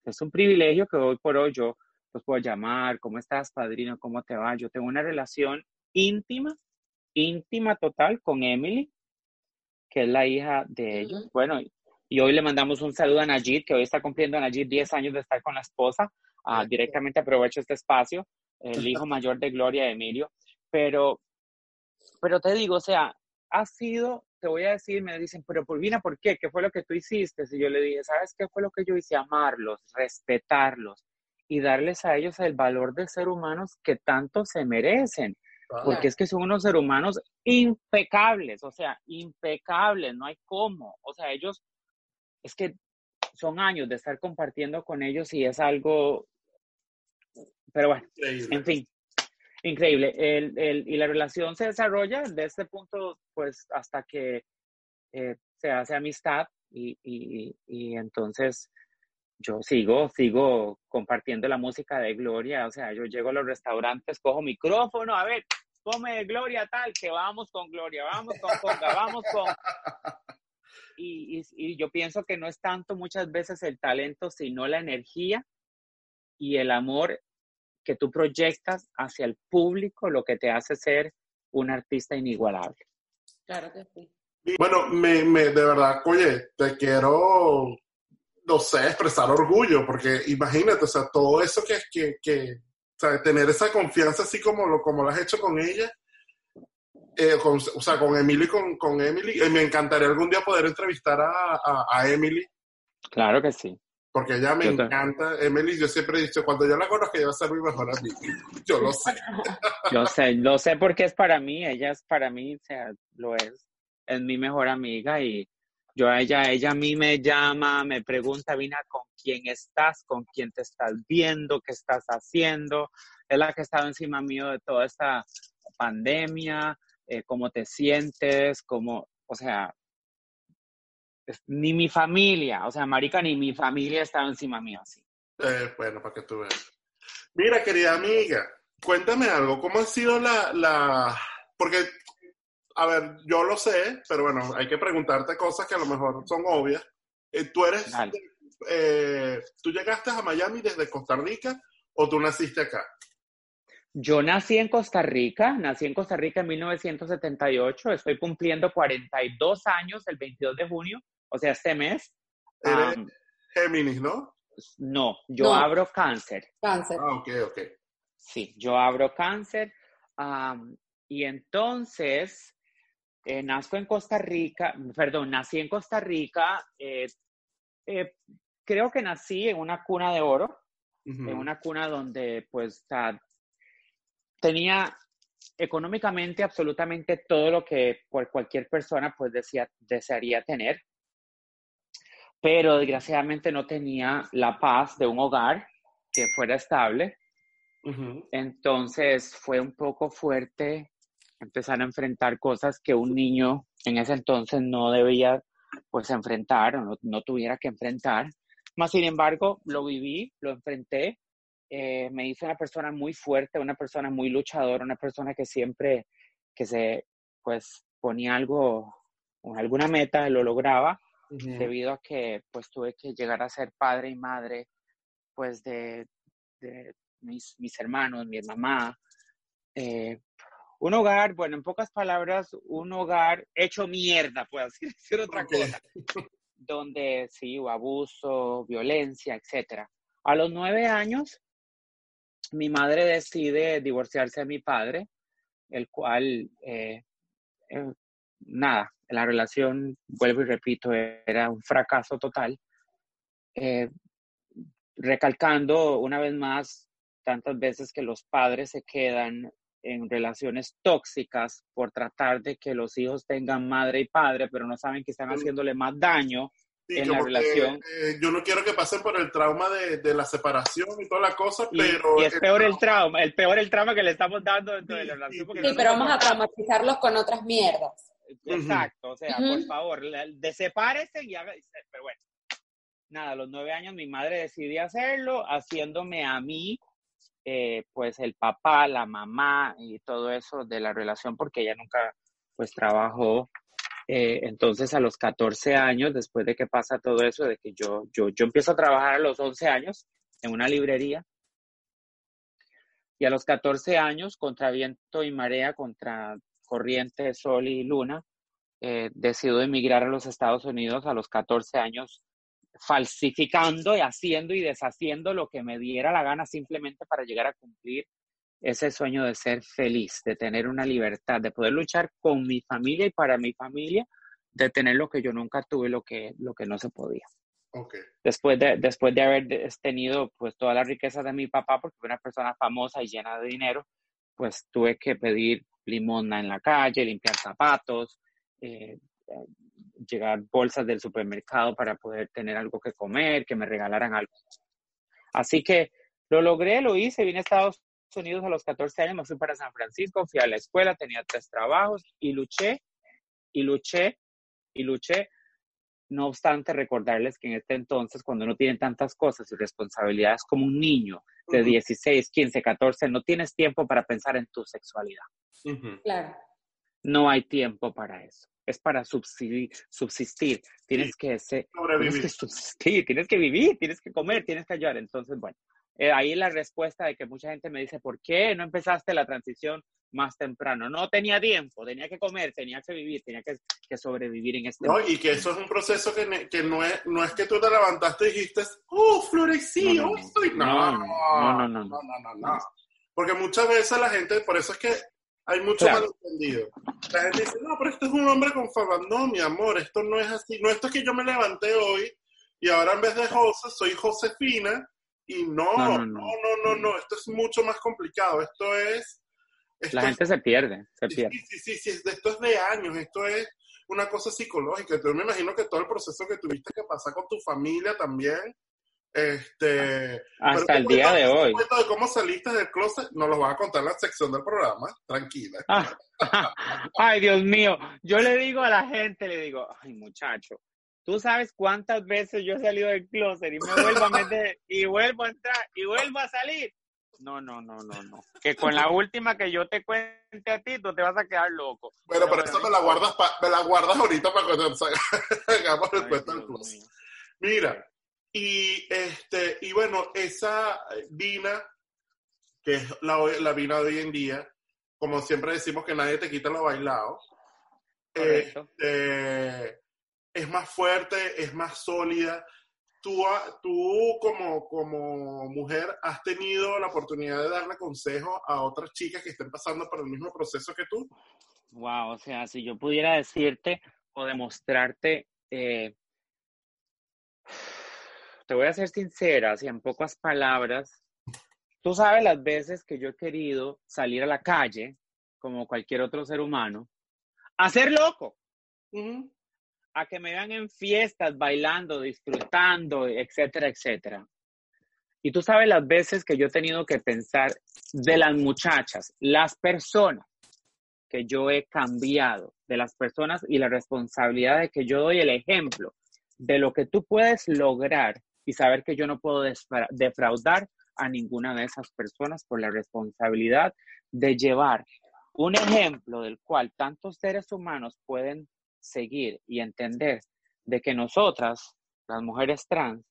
es un privilegio que hoy por hoy yo los puedo llamar, ¿cómo estás, padrino? ¿Cómo te va? Yo tengo una relación íntima, íntima total con Emily, que es la hija de ellos. Ujú. Bueno, y hoy le mandamos un saludo a Najid, que hoy está cumpliendo Najid 10 años de estar con la esposa. Ah, directamente aprovecho este espacio, el hijo mayor de Gloria Emilio. Pero, pero te digo, o sea, ha sido, te voy a decir, me dicen, pero Pulvina, ¿por qué? ¿Qué fue lo que tú hiciste? Y yo le dije, ¿sabes qué fue lo que yo hice? Amarlos, respetarlos y darles a ellos el valor de ser humanos que tanto se merecen Claro. porque es que son unos seres humanos impecables, o sea, impecables, no hay cómo, o sea, ellos, es que son años de estar compartiendo con ellos y es algo, pero bueno, Increíble. en fin, increíble. El, el, y la relación se desarrolla de este punto, pues, hasta que eh, se hace amistad y, y, y entonces yo sigo, sigo compartiendo la música de Gloria, o sea, yo llego a los restaurantes, cojo micrófono, a ver, come Gloria tal, que vamos con Gloria, vamos con Conga, vamos con... Y, y, y yo pienso que no es tanto muchas veces el talento, sino la energía y el amor que tú proyectas hacia el público, lo que te hace ser un artista inigualable. Claro que sí. Bueno, me, me, de verdad, oye, te quiero, no sé, expresar orgullo, porque imagínate, o sea, todo eso que, que, que o sea, tener esa confianza así como lo, como lo has hecho con ella, eh, con, o sea, con Emily con, con Emily, eh, me encantaría algún día poder entrevistar a, a, a Emily, Claro que sí. porque ella me Yo te- encanta, Emily, yo siempre he dicho, cuando yo la conozco, ella va a ser mi mejor amiga, yo lo sé. Yo sé, lo sé porque es para mí, ella es para mí, o sea, lo es, es mi mejor amiga y yo a ella, ella a mí me llama, me pregunta, Vina, ¿con quién estás? ¿Con quién te estás viendo? ¿Qué estás haciendo? Es la que ha estado encima mío de toda esta pandemia, eh, cómo te sientes, cómo, o sea, ni mi familia, o sea, marica, ni mi familia estaba encima mío así. Eh, bueno, para que tú veas. Mira, querida amiga, cuéntame algo. ¿Cómo ha sido la, la... Porque, a ver, yo lo sé, pero bueno, hay que preguntarte cosas que a lo mejor son obvias. Eh, tú eres, eh, tú llegaste a Miami desde Costa Rica o tú naciste acá? Yo nací en Costa Rica, nací en Costa Rica en 1978, estoy cumpliendo 42 años el 22 de junio, o sea, este mes. Eres Géminis, ¿no? No, yo abro cáncer. Cáncer. Ah, ok, ok. Sí, yo abro cáncer. y entonces, eh, nazco en Costa Rica, perdón, nací en Costa Rica. Eh, eh, creo que nací en una cuna de oro, en una cuna donde pues tenía económicamente absolutamente todo lo que cualquier persona pues desearía tener, pero desgraciadamente no tenía la paz de un hogar que fuera estable. Entonces fue un poco fuerte empezar a enfrentar cosas que un niño en ese entonces no debía pues enfrentar o no, no tuviera que enfrentar. Más sin embargo, lo viví, lo enfrenté eh, me hizo una persona muy fuerte, una persona muy luchadora, una persona que siempre que se pues ponía algo, alguna meta, lo lograba, debido a que pues tuve que llegar a ser padre y madre pues de, de mis, mis, hermanos, mi mamá. Eh, un hogar, bueno, en pocas palabras, un hogar hecho mierda, puedo decir otra cosa, donde sí, abuso, violencia, etcétera. A los nueve años, mi madre decide divorciarse de mi padre, el cual, eh, eh, nada, la relación, vuelvo y repito, era un fracaso total. Eh, recalcando una vez más tantas veces que los padres se quedan en relaciones tóxicas por tratar de que los hijos tengan madre y padre, pero no saben que están haciéndole más daño en la relación. Eh, yo no quiero que pasen por el trauma de, de la separación y toda la cosa, pero... Y es peor el trauma, el peor el trauma que le estamos dando dentro de la relación. Sí, pero vamos a traumatizarlos con otras mierdas. Exacto, o sea, por favor, desepárese y haga... Pero bueno, nada, a los nueve años mi madre decidió hacerlo, haciéndome a mí, eh, pues el papá, la mamá y todo eso de la relación, porque ella nunca, pues trabajó eh, entonces, a los 14 años, después de que pasa todo eso, de que yo, yo, yo empiezo a trabajar a los 11 años en una librería, y a los 14 años, contra viento y marea, contra corriente, sol y luna, eh, decido emigrar a los Estados Unidos a los 14 años, falsificando y haciendo y deshaciendo lo que me diera la gana simplemente para llegar a cumplir ese sueño de ser feliz, de tener una libertad, de poder luchar con mi familia y para mi familia, de tener lo que yo nunca tuve, lo que, lo que no se podía. Okay. Después, de, después de haber tenido pues toda la riqueza de mi papá, porque fue una persona famosa y llena de dinero, pues tuve que pedir limosna en la calle, limpiar zapatos, eh, llegar bolsas del supermercado para poder tener algo que comer, que me regalaran algo. Así que lo logré, lo hice, vine a Estados Unidos a los 14 años, me fui para San Francisco, fui a la escuela, tenía tres trabajos y luché y luché y luché. No obstante, recordarles que en este entonces, cuando no tienen tantas cosas y responsabilidades como un niño de 16, 15, 14, no tienes tiempo para pensar en tu sexualidad. Claro. No hay tiempo para eso. Es para subsistir. subsistir. Tienes, que ser, tienes que subsistir, tienes que vivir, tienes que comer, tienes que ayudar. Entonces, bueno, eh, ahí la respuesta de que mucha gente me dice, ¿por qué no empezaste la transición más temprano? No tenía tiempo, tenía que comer, tenía que vivir, tenía que, sobrevivir en este No, y que eso es un proceso que, que, no, es, no es que tú te levantaste y dijiste, ¡oh, florecí! No, no, no, no, no, no, no, Porque muchas veces la gente, por eso es que hay mucho malentendido. La gente dice, no, pero este es un hombre con fama. No, mi amor, esto no es así. No, esto es que yo me levanté hoy y ahora en vez de José soy Josefina y no, no, no, no, no, esto es mucho más complicado. Esto es... la gente se pierde, se pierde. Sí, sí, sí, esto es de años, esto es una cosa psicológica. Entonces me imagino que todo el proceso que tuviste que pasar con tu familia también, este... Hasta el día de hoy. de cómo saliste del closet, nos lo vas a contar en la sección del programa, tranquila. Ah, ay, Dios mío, yo le digo a la gente, le digo, ay muchacho, Tú sabes cuántas veces yo he salido del closet y me vuelvo a meter y vuelvo a entrar y vuelvo a salir. No, no, no, no, no. Que con la última que yo te cuente a ti, tú te vas a quedar loco. Bueno, pero, eso me la guardas, me la guardas ahorita para cuando hagamos el cuento del closet. Mira, y este, y bueno, esa Dina, que es la, la Vina de hoy en día, como siempre decimos que nadie te quita lo bailado, este, es más fuerte, es más sólida. Tú, tú como, como mujer has tenido la oportunidad de darle consejo a otras chicas que estén pasando por el mismo proceso que tú. Wow, o sea, si yo pudiera decirte o demostrarte, eh, te voy a ser sincera, así en pocas palabras, tú sabes las veces que yo he querido salir a la calle, como cualquier otro ser humano, a ser loco, Ujú. A que me vean en fiestas, bailando, disfrutando, etcétera, etcétera. Y tú sabes las veces que yo he tenido que pensar de las muchachas, las personas que yo he cambiado, de las personas y la responsabilidad de que yo doy el ejemplo de lo que tú puedes lograr y saber que yo no puedo defraudar a ninguna de esas personas por la responsabilidad de llevar un ejemplo del cual tantos seres humanos pueden seguir y entender de que nosotras, las mujeres trans,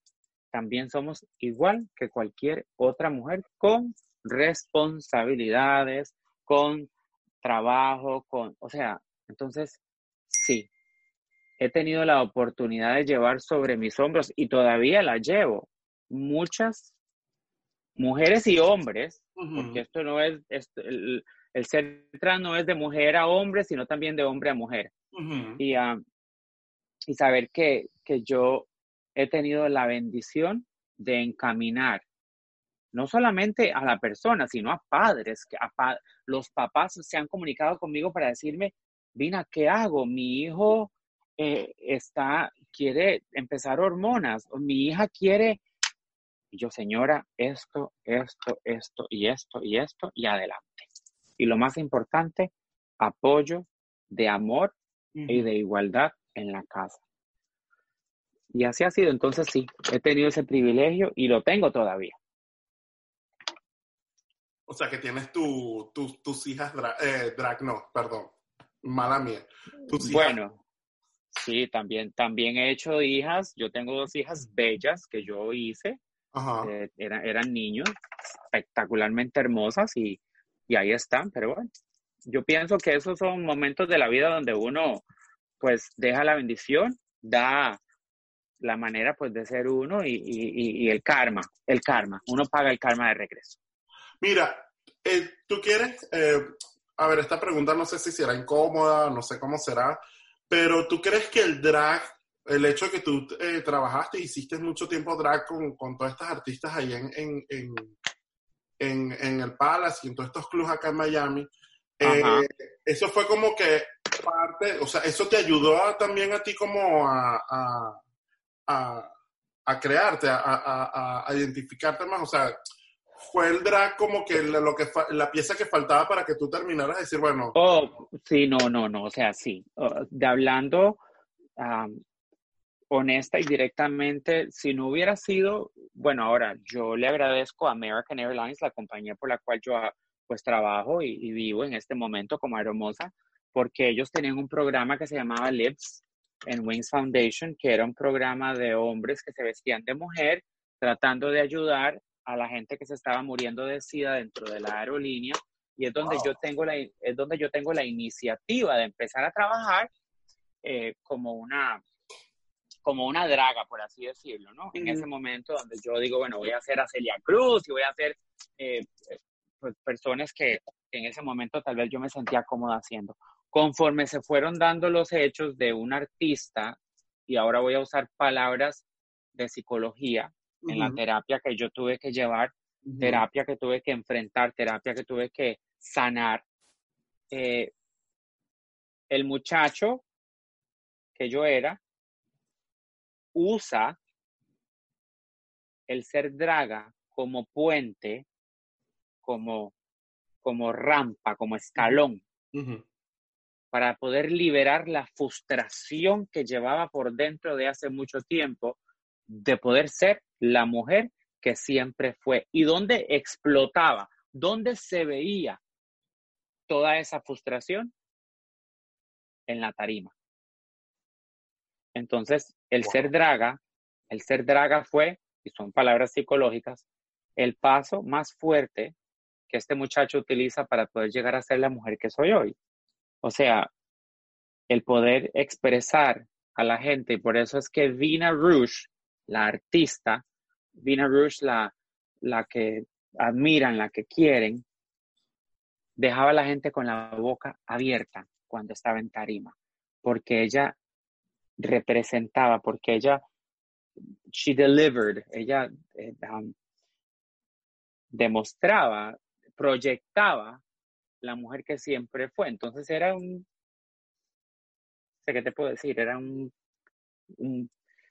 también somos igual que cualquier otra mujer con responsabilidades, con trabajo, con, o sea, entonces, sí, he tenido la oportunidad de llevar sobre mis hombros y todavía la llevo muchas mujeres y hombres, porque esto no es, esto- el, el ser trans no es de mujer a hombre, sino también de hombre a mujer. Y, ah, y saber que, que yo he tenido la bendición de encaminar no solamente a la persona, sino a padres, que a pa- los papás se han comunicado conmigo para decirme, Vina, ¿qué hago? Mi hijo eh, está, quiere empezar hormonas, o mi hija quiere, y yo, señora, esto, esto, esto y esto y esto, y adelante. Y lo más importante, apoyo de amor y de igualdad en la casa. Y así ha sido. Entonces sí, he tenido ese privilegio y lo tengo todavía. O sea, que tienes tu, tu- tus hijas drag, eh, drag, no, perdón, mala mía. Tus hijas- Bueno, sí, también, también he hecho hijas. Yo tengo dos hijas bellas que yo hice. Ajá. eh, eran, eran niños espectacularmente hermosas y, y ahí están. Pero bueno, yo pienso que esos son momentos de la vida donde uno pues deja la bendición, da la manera pues de ser uno y, y- el karma, el karma. Uno paga el karma de regreso. Mira, eh, tú quieres, eh, a ver, esta pregunta no sé si será incómoda, no sé cómo será, pero tú crees que el drag, el hecho de que tú eh, trabajaste hiciste mucho tiempo drag con, con todas estas artistas ahí en, en, en el Palace y en todos estos clubs acá en Miami, eh, eso fue como que parte, o sea, eso te ayudó a- también a ti como a, a, a, a crearte, a, a, a- a identificarte más, o sea, fue el drag como que la, lo que la pieza que faltaba para que tú terminaras de decir, bueno, Oh, sí, no, no, no, o sea, sí. Uh, de hablando am, honesta y directamente, si no hubiera sido, bueno, ahora yo le agradezco a American Airlines, la compañía por la cual yo ah, pues trabajo y, y vivo en este momento como aeromoza, porque ellos tenían un programa que se llamaba Lips en Wings Foundation, que era un programa de hombres que se vestían de mujer, tratando de ayudar a la gente que se estaba muriendo de SIDA dentro de la aerolínea y es donde Wow. yo tengo la es donde yo tengo la iniciativa de empezar a trabajar eh, como una como una draga por así decirlo no en Ujú. ese momento donde yo digo bueno voy a hacer a Celia Cruz y voy a hacer eh, pues, personas que en ese momento tal vez yo me sentía cómoda haciendo conforme se fueron dando los hechos de un artista y ahora voy a usar palabras de psicología en la terapia que yo tuve que llevar terapia que tuve que enfrentar, terapia que tuve que sanar. Eh, el muchacho que yo era usa el ser draga como puente, como, como rampa, como escalón, para poder liberar la frustración que llevaba por dentro de hace mucho tiempo de poder ser la mujer que siempre fue. Y donde explotaba, donde se veía toda esa frustración en la tarima. Entonces, el Wow. ser draga El ser draga fue, y son palabras psicológicas, el paso más fuerte que este muchacho utiliza para poder llegar a ser la mujer que soy hoy. O sea, el poder expresar a la gente, y por eso es que Vina Rouge, la artista, Vina Rouge, la, la que admiran, la que quieren, dejaba a la gente con la boca abierta cuando estaba en tarima, porque ella representaba, porque ella, she delivered, ella eh, um, demostraba, proyectaba la mujer que siempre fue. Entonces era un, sé qué te puedo decir, era un,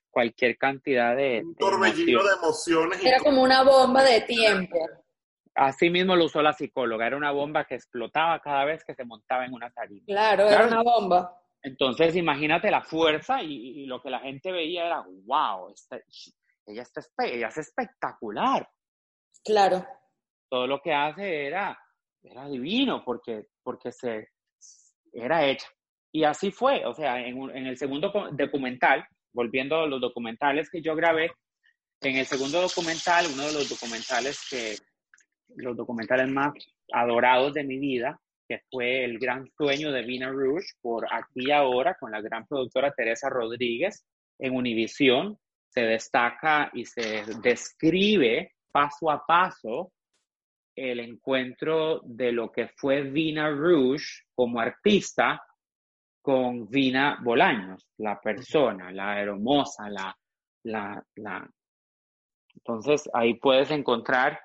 cualquier cantidad de... Un torbellino de emociones. Era como una bomba de tiempo. Así mismo lo usó la psicóloga, era una bomba que explotaba cada vez que se montaba en una tarima. Claro, era una bomba. Entonces, imagínate la fuerza y, lo que la gente veía era, wow, ella, está, ella es espectacular. Claro. Todo lo que hace era, era divino porque, porque se, era hecha. Y así fue, o sea, en, en el segundo documental, volviendo a los documentales que yo grabé, en el segundo documental, uno de los documentales que, los documentales más adorados de mi vida, que fue El Gran Sueño de Vina Rouge por Aquí y Ahora con la gran productora Teresa Rodríguez en Univisión. Se destaca y se describe paso a paso el encuentro de lo que fue Vina Rouge como artista con Vina Bolaños, la persona, la hermosa, la, la, la. Entonces ahí puedes encontrar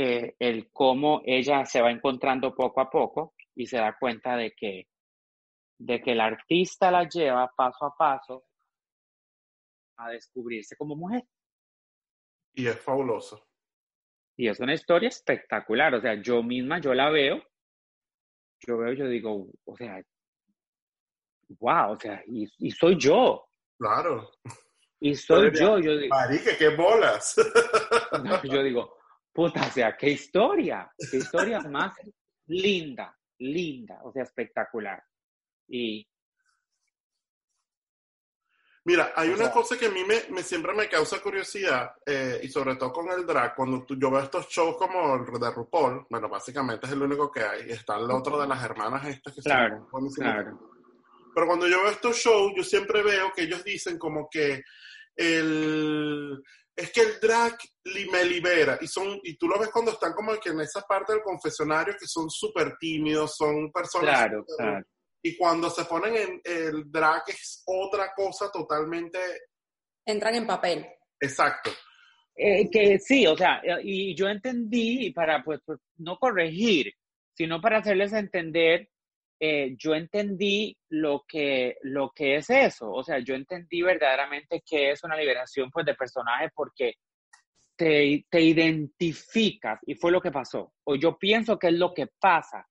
eh, el cómo ella se va encontrando poco a poco y se da cuenta de que, de que el artista la lleva paso a paso a descubrirse como mujer. Y es fabuloso. Y es una historia espectacular, o sea, yo misma, yo la veo, yo veo, yo digo, o sea, wow, o sea, y, soy yo. Claro. Y soy yo, yo digo. Marique, qué bolas. yo digo, puta, o sea, qué historia, qué historia más linda, linda, o sea, espectacular. Y... Mira, hay una cosa que a mí me, siempre me causa curiosidad, eh, y sobre todo con el drag, cuando yo veo estos shows como el de RuPaul, bueno, básicamente es el único que hay, y está el otro de las hermanas estas que claro, claro. Pero cuando yo veo estos shows, yo siempre veo que ellos dicen como que el, es que el drag me libera y son y tú lo ves cuando están como que en esa parte del confesionario que son súper tímidos, son personas claro, claro. y cuando se ponen en el drag es otra cosa totalmente entran en papel. Exacto. Eh, que sí, o sea, y yo entendí para pues, pues no corregir, sino para hacerles entender eh, yo entendí lo que, lo que es eso, o sea, yo entendí verdaderamente que es una liberación pues de personaje porque te, te identificas y fue lo que pasó, o yo pienso que es lo que pasa.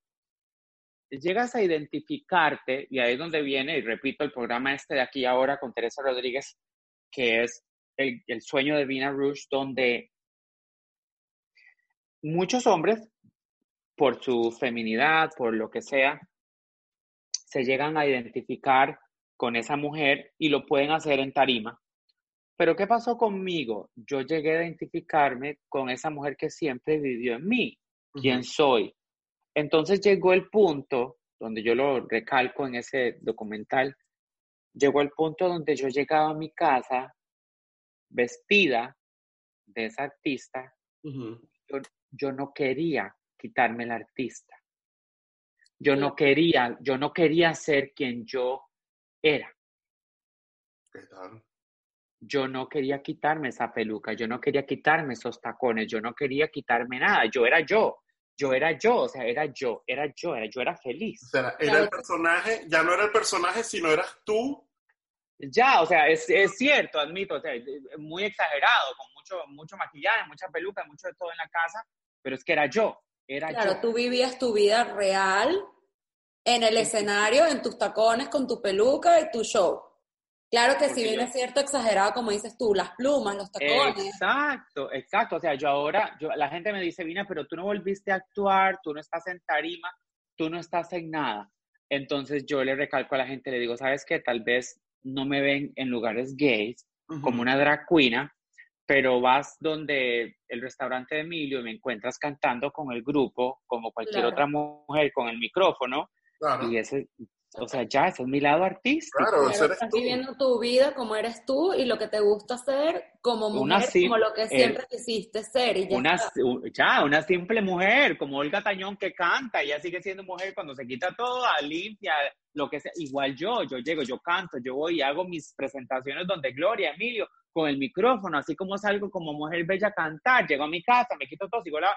Llegas a identificarte y ahí es donde viene, y repito, el programa este de aquí ahora con Teresa Rodríguez, que es el, el sueño de Vina Rouge, donde muchos hombres, por su feminidad, por lo que sea, se llegan a identificar con esa mujer y lo pueden hacer en tarima. Pero ¿qué pasó conmigo? Yo llegué a identificarme con esa mujer que siempre vivió en mí, quién soy. Entonces llegó el punto, donde yo lo recalco en ese documental, llegó el punto donde yo llegaba a mi casa vestida de esa artista, yo, yo no quería quitarme el artista. Yo no quería, yo no quería ser quien yo era. ¿Qué tal? Yo no quería quitarme esa peluca, yo no quería quitarme esos tacones, yo no quería quitarme nada, yo era yo, yo era yo, o sea, era yo, era yo, era yo era feliz. O sea, era el personaje, ya no era el personaje, sino eras tú. Ya, o sea, es, es cierto, admito, o sea, muy exagerado, con mucho, mucho maquillaje, mucha peluca, mucho de todo en la casa, pero es que era yo, claro, tú vivías tu vida real en el escenario, en tus tacones, con tu peluca y tu show. Claro que si bien es cierto, exagerado, como dices tú, las plumas, los tacones. Exacto, exacto. O sea, yo ahora, yo, la gente me dice, Vina, pero tú no volviste a actuar, tú no estás en tarima, tú no estás en nada. Entonces yo le recalco a la gente, le digo, ¿sabes qué? Tal vez no me ven en lugares gays, como una drag queen, pero vas donde el restaurante de Emilio y me encuentras cantando con el grupo, como cualquier Claro. otra mujer con el micrófono, Claro. y ese, o sea, ya, ese es mi lado artístico. Claro, eres estás tú. viviendo tu vida como eres tú y lo que te gusta hacer como mujer, Una sim- como lo que el- siempre quisiste ser. Y ya Una, ya, una simple mujer, como Olga Tañón que canta, ella sigue siendo mujer cuando se quita todo, limpia, lo que sea. Igual yo, yo llego, yo canto, yo voy y hago mis presentaciones donde Gloria, Emilio, con el micrófono, así como salgo como mujer bella a cantar, llego a mi casa, me quito todo, sigo la...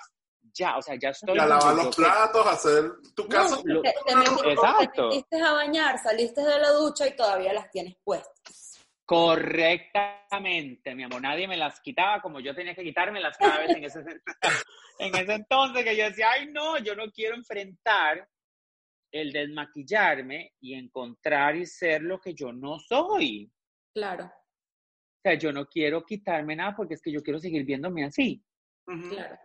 Ya, o sea, ya estoy... Y a lavar los platos, hacer tu No, casa. lo- te, te metiste, Exacto. te metiste a bañar, saliste de la ducha y todavía las tienes puestas. Correctamente, mi amor. Nadie me las quitaba como yo tenía que quitármelas cada vez en ese, en ese entonces que yo decía, ay no, yo no quiero enfrentar el desmaquillarme y encontrar y ser lo que yo no soy. Claro, O sea, yo no quiero quitarme nada porque es que yo quiero seguir viéndome así. Claro.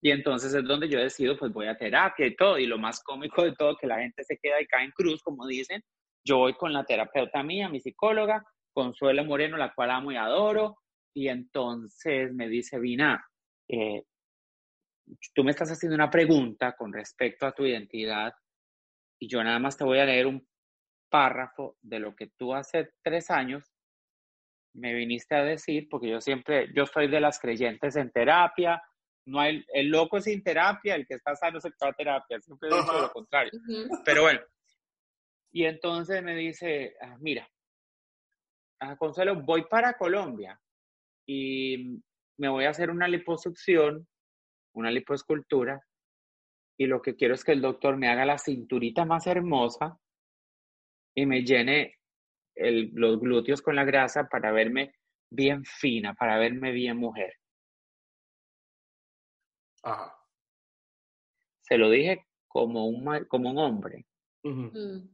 Y entonces es donde yo decido, pues voy a terapia y todo. Y lo más cómico de todo, que la gente se queda y cae en cruz, como dicen. Yo voy con la terapeuta mía, mi psicóloga, Consuelo Moreno, la cual amo y adoro. Y entonces me dice, Vina, eh, tú me estás haciendo una pregunta con respecto a tu identidad y yo nada más te voy a leer un párrafo de lo que tú hace tres años me viniste a decir, porque yo siempre, yo soy de las creyentes en terapia, no hay, el loco sin terapia, el que está sano se va a terapia, siempre he dicho Ajá. lo contrario. Pero bueno, y entonces me dice, ah, mira, ah, Consuelo, voy para Colombia y me voy a hacer una liposucción, una lipoescultura, y lo que quiero es que el doctor me haga la cinturita más hermosa y me llene el- los glúteos con la grasa para verme bien fina, para verme bien mujer. Ajá. Se lo dije como un, como un hombre. Mm.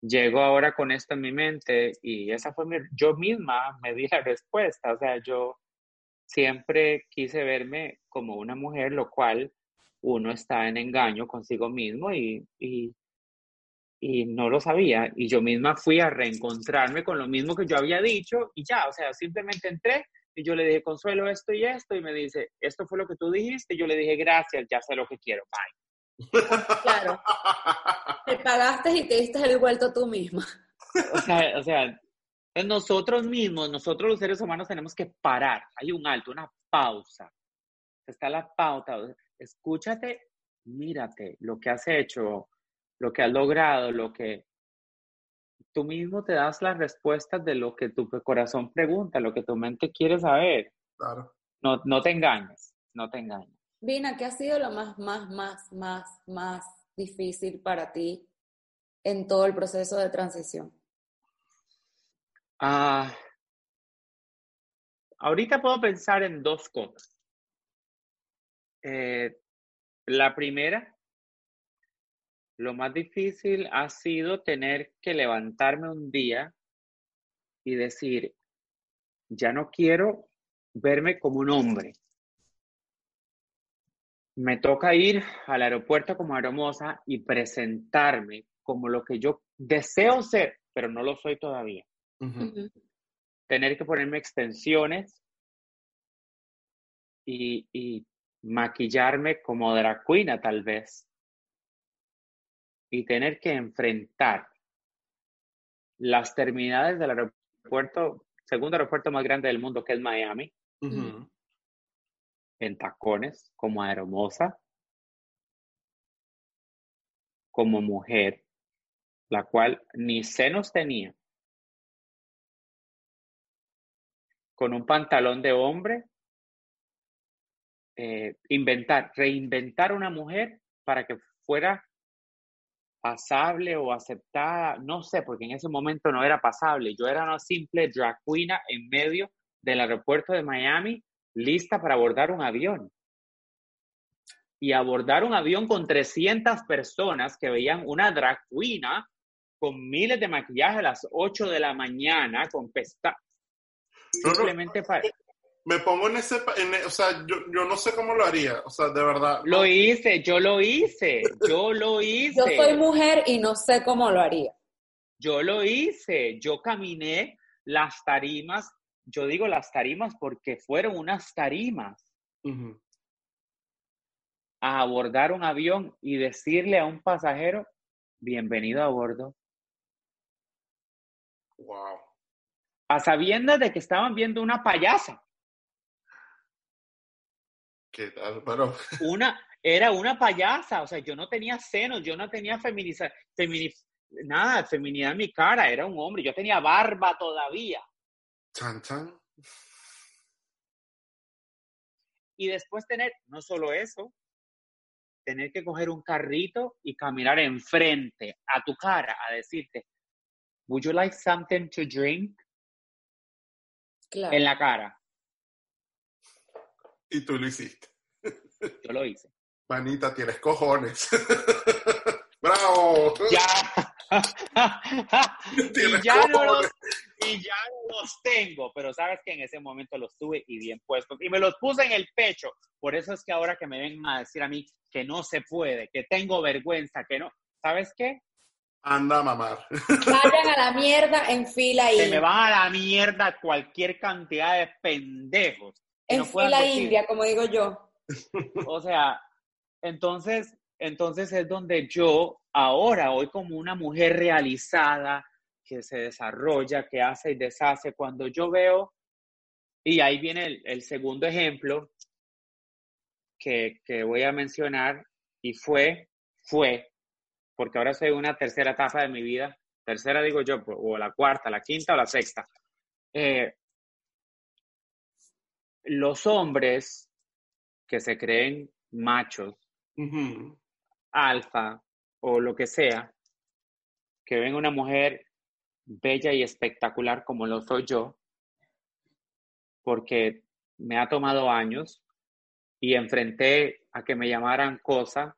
Llego ahora con esto en mi mente y esa fue mi, yo misma me di la respuesta, o sea, yo siempre quise verme como una mujer, lo cual uno está en engaño consigo mismo y, y, y no lo sabía. Y yo misma fui a reencontrarme con lo mismo que yo había dicho y ya, o sea, simplemente entré y yo le dije, Consuelo, esto y esto, y me dice, esto fue lo que tú dijiste, y yo le dije, gracias, ya sé lo que quiero, bye. Claro, te pagaste y te diste el vuelto tú misma. O sea, o sea, nosotros mismos, nosotros los seres humanos tenemos que parar. Hay un alto, una pausa. Está la pauta. Escúchate, mírate lo que has hecho, lo que has logrado, lo que tú mismo te das las respuestas de lo que tu corazón pregunta, lo que tu mente quiere saber. Claro. No, no te engañes, no te engañes. Vina, ¿qué ha sido lo más, más, más, más, más difícil para ti en todo el proceso de transición? Ah, ahorita puedo pensar en dos cosas. Eh, la primera, lo más difícil ha sido tener que levantarme un día y decir, ya no quiero verme como un hombre. Me toca ir al aeropuerto como hermosa y presentarme como lo que yo deseo ser, pero no lo soy todavía tener que ponerme extensiones y, y maquillarme como drag queen, tal vez. Y tener que enfrentar las terminales del aeropuerto, segundo aeropuerto más grande del mundo, que es Miami, en tacones, como aeromosa, como mujer, la cual ni senos tenía, con un pantalón de hombre, eh, inventar, reinventar una mujer para que fuera pasable o aceptada, no sé, porque en ese momento no era pasable, yo era una simple drag queen en medio del aeropuerto de Miami, lista para abordar un avión. Y abordar un avión con 300 personas que veían una drag queen con miles de maquillaje a las 8 de la mañana, con pestañas. No, no. Simplemente para... Me pongo en ese, en e- o sea, yo, yo no sé cómo lo haría, o sea, de verdad. Lo hice, yo lo hice, yo lo hice. Yo soy mujer y no sé cómo lo haría. Yo lo hice, yo caminé las tarimas, yo digo las tarimas porque fueron unas tarimas a abordar un avión y decirle a un pasajero, bienvenido a bordo, Wow. a sabiendas de que estaban viendo una payasa. ¿Qué tal? Pero, Una, era una payasa, o sea, yo no tenía senos, yo no tenía feminiza, femini- nada, feminidad en mi cara, era un hombre, yo tenía barba todavía. chan, chan. Y después tener, no solo eso, tener que coger un carrito y caminar enfrente a tu cara a decirte, would you like something to drink? Claro. En la cara. Y tú lo hiciste. Yo lo hice. Manita, tienes cojones. ¡Bravo! Ya. Tienes y, ya no los, cojones. y ya no los tengo, pero sabes que en ese momento los tuve y bien puestos. Y me los puse en el pecho. Por eso es que ahora que me ven a decir a mí que no se puede, que tengo vergüenza, que no. ¿Sabes qué? Anda a mamar. Vayan a la mierda en fila Se india. me van a la mierda cualquier cantidad de pendejos. En no decir. india, como digo yo. O sea, entonces, entonces es donde yo ahora hoy como una mujer realizada, que se desarrolla, que hace y deshace, cuando yo veo, y ahí viene el, el segundo ejemplo que, que voy a mencionar, y fue, fue, porque ahora en una tercera etapa de mi vida, tercera digo yo, o la cuarta, la quinta o la sexta. Eh, los hombres que se creen machos, alfa o lo que sea, que ven una mujer bella y espectacular como lo soy yo, porque me ha tomado años y enfrenté a que me llamaran cosa.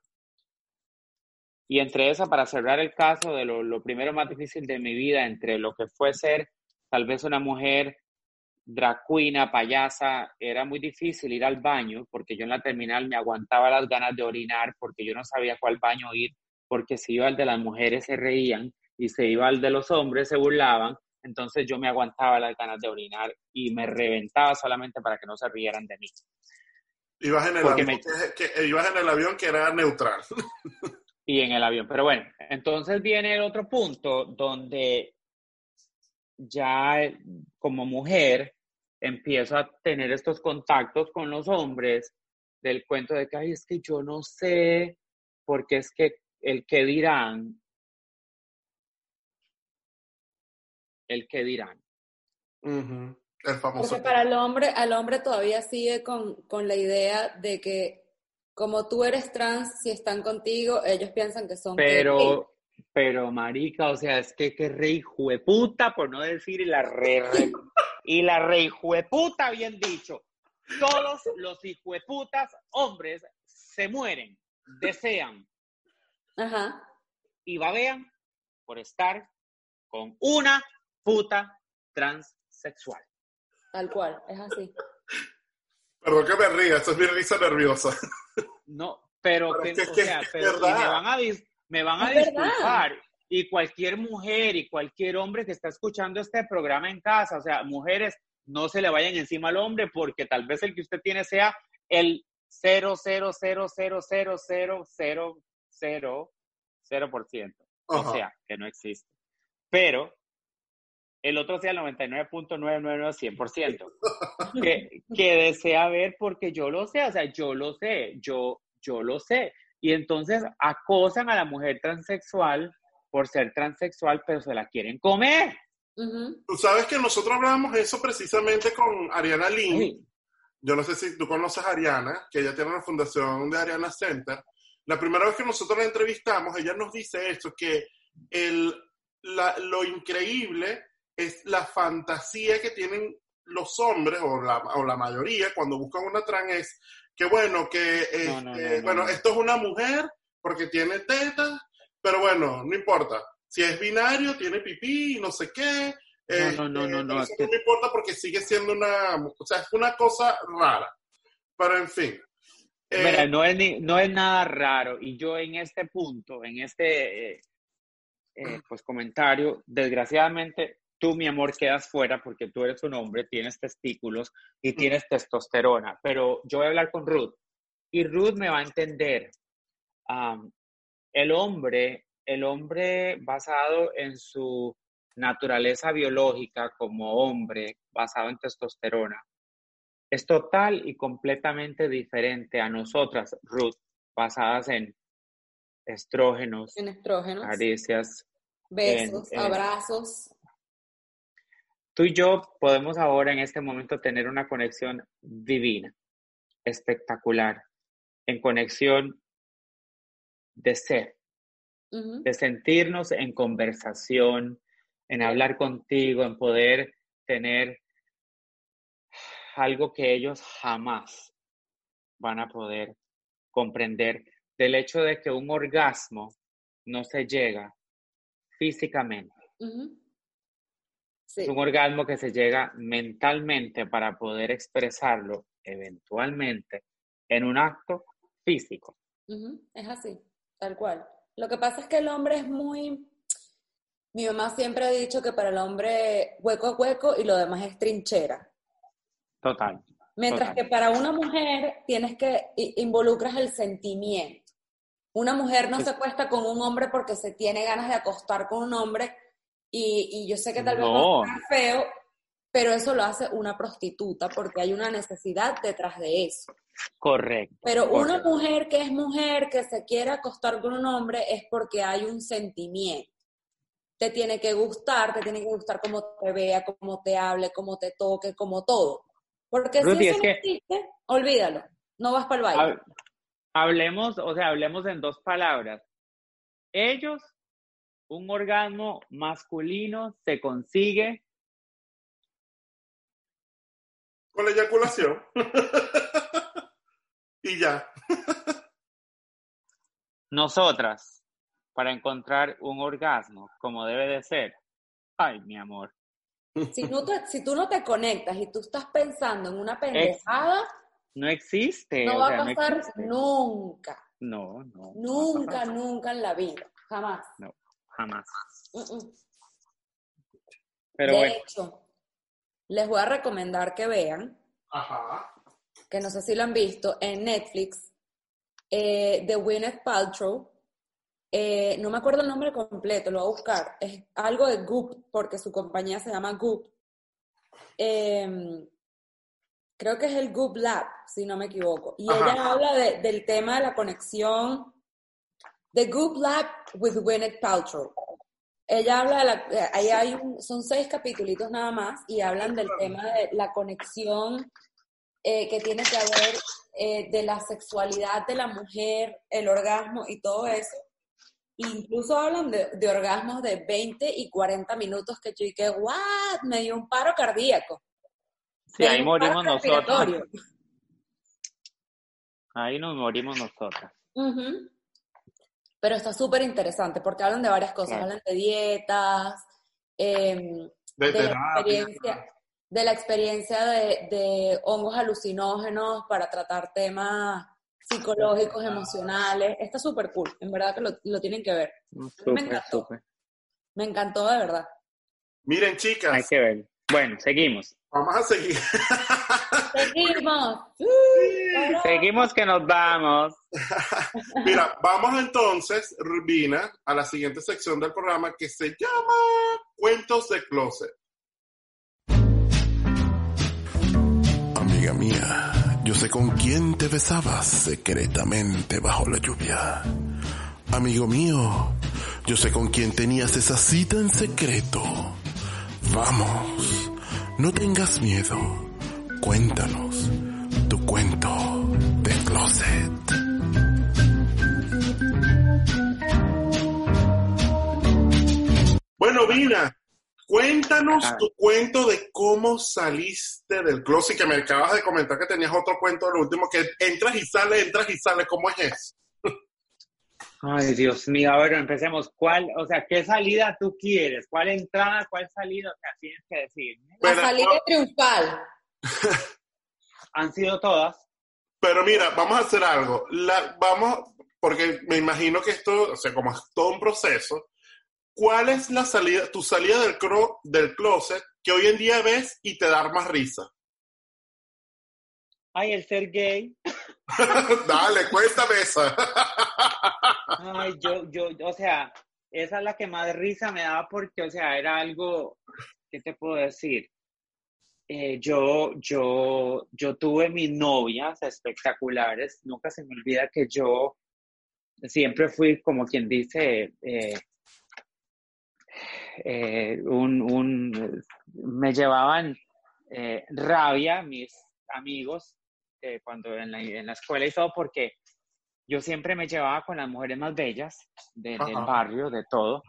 Y entre esa, para cerrar el caso de lo, lo primero más difícil de mi vida, entre lo que fue ser tal vez una mujer dracuina, payasa, era muy difícil ir al baño porque yo en la terminal me aguantaba las ganas de orinar porque yo no sabía cuál baño ir, porque si iba al de las mujeres se reían y se iba al de los hombres se burlaban, entonces yo me aguantaba las ganas de orinar y me reventaba solamente para que no se rieran de mí. Ibas en el avión me- que, que- ibas en el avión que era neutral. y en el avión. Pero bueno, entonces viene el otro punto donde ya eh, como mujer empiezo a tener estos contactos con los hombres del cuento de que, ay, es que yo no sé, porque es que el que dirán, el que dirán. Ujú. El famoso. Porque para el hombre, al hombre todavía sigue con, con la idea de que como tú eres trans, si están contigo, ellos piensan que son gay. Pero, pero marica, o sea, es que qué rey jueputa, por no decir la re, re- y la rey jueputa, bien dicho. Todos los hijueputas hombres se mueren, desean Ajá. y babean por estar con una puta transexual. Tal cual, es así. Perdón que me ría, eso es mi risa nerviosa. No, pero, Pero que, es que- o es que sea, es pero- y verdad. me van a, dis- me van a verdad. Y cualquier mujer y cualquier hombre que está escuchando este programa en casa, o sea, mujeres, no se le vayan encima al hombre porque tal vez el que usted tiene sea el 0,000000000%. O sea, que no existe. Pero el otro sea el 99.999%. que, que desea ver porque yo lo sé, o sea, yo lo sé, yo, yo lo sé. Y entonces acosan a la mujer transexual por ser transexual, pero se la quieren comer. Ujú. Tú sabes que nosotros hablamos eso precisamente con Ariana Lin. Ay, Yo no sé si tú conoces a Ariana, que ella tiene una fundación de Ariana Center. La primera vez que nosotros la entrevistamos, ella nos dice esto, que el, la- lo increíble es la fantasía que tienen los hombres, o la, o la mayoría, cuando buscan una trans, es que bueno, que No, no, este, no, no, bueno, no. esto es una mujer porque tiene tetas, pero bueno, no importa. Si es binario, tiene pipí y no sé qué. No, no, no, no, no, Eso es que- no me importa porque sigue siendo una, o sea, es una cosa rara. Pero en fin. Eh, Mira, no es, ni- no es nada raro. Y yo en este punto, en este eh, eh, pues, comentario, desgraciadamente tú, mi amor, quedas fuera porque tú eres un hombre, tienes testículos y tienes testosterona. Pero yo voy a hablar con Ruth y Ruth me va a entender. El hombre, el hombre basado en su naturaleza biológica como hombre, basado en testosterona, es total y completamente diferente a nosotras, Ruth, basadas en estrógenos, en estrógenos, caricias, besos, abrazos. Tú y yo podemos ahora en este momento tener una conexión divina, espectacular, en conexión de ser, de sentirnos en conversación, en hablar contigo, en poder tener algo que ellos jamás van a poder comprender. Del hecho de que un orgasmo no se llega físicamente. Es un orgasmo que se llega mentalmente para poder expresarlo eventualmente en un acto físico. Es así, tal cual. Lo que pasa es que el hombre es muy... Mi mamá siempre ha dicho que para el hombre hueco es hueco y lo demás es trinchera. Total. Mientras que para una mujer tienes que involucras el sentimiento. Una mujer no se acuesta con un hombre porque se tiene ganas de acostar con un hombre y, yo sé que tal vez va a feo, pero eso lo hace una prostituta porque hay una necesidad detrás de eso. Correcto. Pero una mujer que es mujer, que se quiere acostar con un hombre, es porque hay un sentimiento. Te tiene que gustar, te tiene que gustar cómo te vea, cómo te hable, cómo te toque, como todo. Porque si eso no existe, olvídalo, no vas para el baile. Hablemos, o sea, hablemos en dos palabras. Ellos, un orgasmo masculino se consigue con la eyaculación. y ya. Nosotras, para encontrar un orgasmo como debe de ser, ay, mi amor, si, si tú no te conectas y tú estás pensando en una pendejada, no existe. No va a pasar nunca. No, no. Nunca, nunca en la vida. Jamás. No, jamás. Pero de hecho, les voy a recomendar que vean, que no sé si lo han visto, en Netflix, eh, The Gwyneth Paltrow, eh, no me acuerdo el nombre completo, lo voy a buscar. Es algo de Goop, porque su compañía se llama Goop. Em, creo que es el Goop Lab, si no me equivoco. Y ella habla del tema de la conexión de Goop Lab with Gwyneth Paltrow. Ella habla de la, ahí hay son seis capítulos nada más y hablan del tema de la conexión eh, que tiene que haber eh, de la sexualidad de la mujer, el orgasmo y todo eso Incluso hablan de, orgasmos de 20 y 40 minutos que yo dije, ¿what? Me dio un paro cardíaco. Sí, ahí morimos nosotros. Ahí nos morimos nosotras. Pero está súper interesante porque hablan de varias cosas. Hablan de dietas, em, de, la experiencia, de, la experiencia de hongos alucinógenos para tratar temas psicológicos, emocionales. Está súper cool, en verdad que lo, tienen que ver. me encantó. Me encantó de verdad. Miren, chicas. Hay que ver. Bueno, seguimos. Vamos a seguir. Seguimos. Seguimos que nos vamos. Mira, vamos entonces, Rubina, a la siguiente sección del programa que se llama Cuentos de Closet. Amiga mía yo sé con quién te besabas secretamente bajo la lluvia. Amigo mío, yo sé con quién tenías esa cita en secreto. Vamos, no tengas miedo. Cuéntanos tu cuento de closet. Bueno, Vina, Cuéntanos tu cuento de cómo saliste del closet, que me acabas de comentar que tenías otro cuento, lo último, que entras y sales, entras y sales, ¿cómo es eso? Ay, Dios mío, a ver, empecemos. ¿Cuál, o sea, qué salida tú quieres? ¿Cuál entrada, cuál salida? O sea, tienes que decir. La salida triunfal. Han sido todas. Pero mira, vamos a hacer algo. La, vamos, porque me imagino que esto, o sea, como es todo un proceso, ¿cuál es la salida, tu salida del, cro- del closet que hoy en día ves y te da más risa? Ay, el ser gay. Dale, cuéntame esa. Ay, yo, yo, o sea, esa es la que más risa me daba porque, o sea, era algo, ¿qué te puedo decir? Eh, yo, yo, yo tuve mis novias espectaculares, nunca se me olvida que yo siempre fui, como quien dice, eh, eh, un, un, me llevaban eh, rabia mis amigos cuando en la, en la escuela y todo, porque yo siempre me llevaba con las mujeres más bellas de- del barrio, de todo.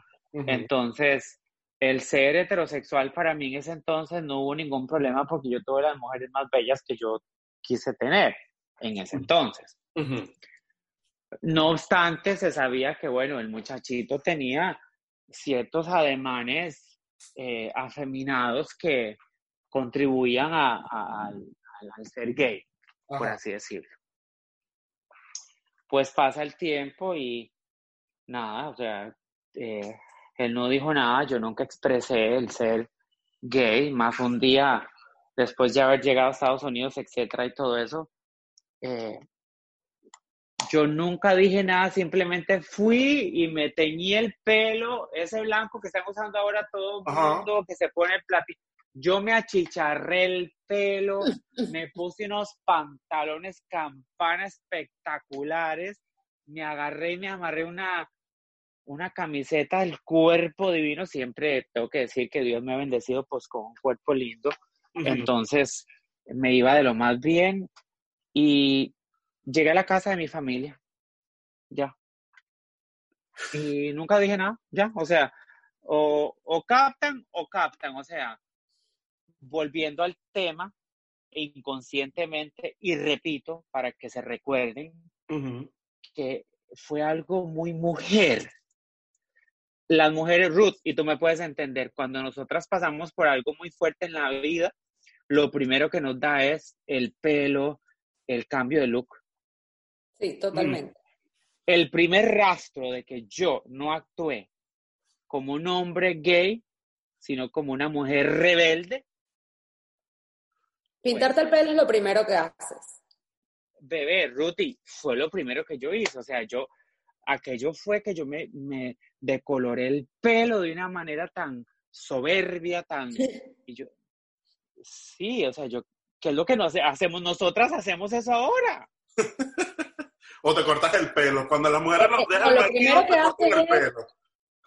Entonces, el ser heterosexual para mí en ese entonces no hubo ningún problema porque yo tuve las mujeres más bellas que yo quise tener en ese entonces. No obstante, se sabía que, bueno, el muchachito tenía ciertos ademanes eh, afeminados que contribuían a- a- al, ser gay, por así decirlo. Pues pasa el tiempo y nada, o sea, eh, él no dijo nada, yo nunca expresé el ser gay, más un día después de haber llegado a Estados Unidos, etcétera, y todo eso, eh, yo nunca dije nada, simplemente fui y me teñí el pelo, ese blanco que están usando ahora todo el Ajá. mundo, que se pone el platito. Yo me achicharré el pelo, me puse unos pantalones campana espectaculares, me agarré y me amarré una, una camiseta del cuerpo divino. Siempre tengo que decir que Dios me ha bendecido pues con un cuerpo lindo. Entonces me iba de lo más bien y llegué a la casa de mi familia. Ya. Y nunca dije nada, ya. O sea, o, o captan o captan. O sea, volviendo al tema, inconscientemente, y repito, para que se recuerden, que fue algo muy mujer. Las mujeres, Ruth, y tú me puedes entender, cuando nosotras pasamos por algo muy fuerte en la vida, lo primero que nos da es el pelo, el cambio de look. Sí, totalmente. El primer rastro de que yo no actué como un hombre gay, sino como una mujer rebelde, Pintarte el pelo es lo primero que haces. bebé, Ruti, fue lo primero que yo hice. O sea, yo, aquello fue que yo me, me decoloré el pelo de una manera tan soberbia, tan... Y yo, sí, o sea, yo, ¿qué es lo que nos hacemos? Nosotras hacemos eso ahora. O te cortas el pelo. Cuando las mujeres nos dejan lo primero que el haces es- pelo.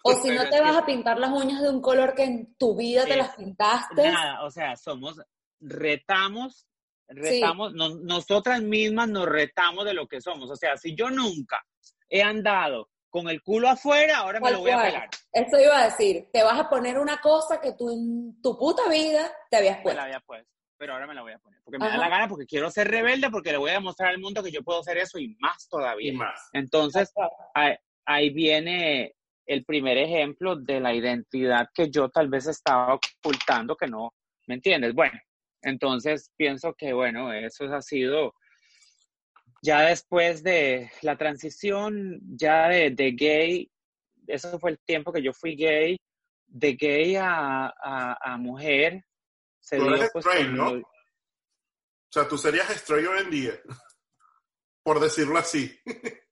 O si no te vas a pintar las uñas de un color que en tu vida te las pintaste. Nada, o sea, somos, retamos, retamos, no- nosotras mismas nos retamos de lo que somos. O sea, si yo nunca he andado con el culo afuera, ahora me lo voy a pelar. Eso iba a decir, te vas a poner una cosa que tú en tu puta vida te habías Me puesto. la había puesto, pero ahora me la voy a poner. Porque me da la gana, porque quiero ser rebelde, porque le voy a demostrar al mundo que yo puedo hacer eso y más Y todavía. más. Entonces, ahí, ahí viene el primer ejemplo de la identidad que yo tal vez estaba ocultando, que no, ¿me entiendes? Bueno, entonces pienso que, bueno, eso ha sido, ya después de la transición, ya de, de gay, eso fue el tiempo que yo fui gay, de gay a, a, a mujer, se Tú dio eres pues straight, con ¿no? lo- O sea, tú serías straight hoy en día. Por decirlo así.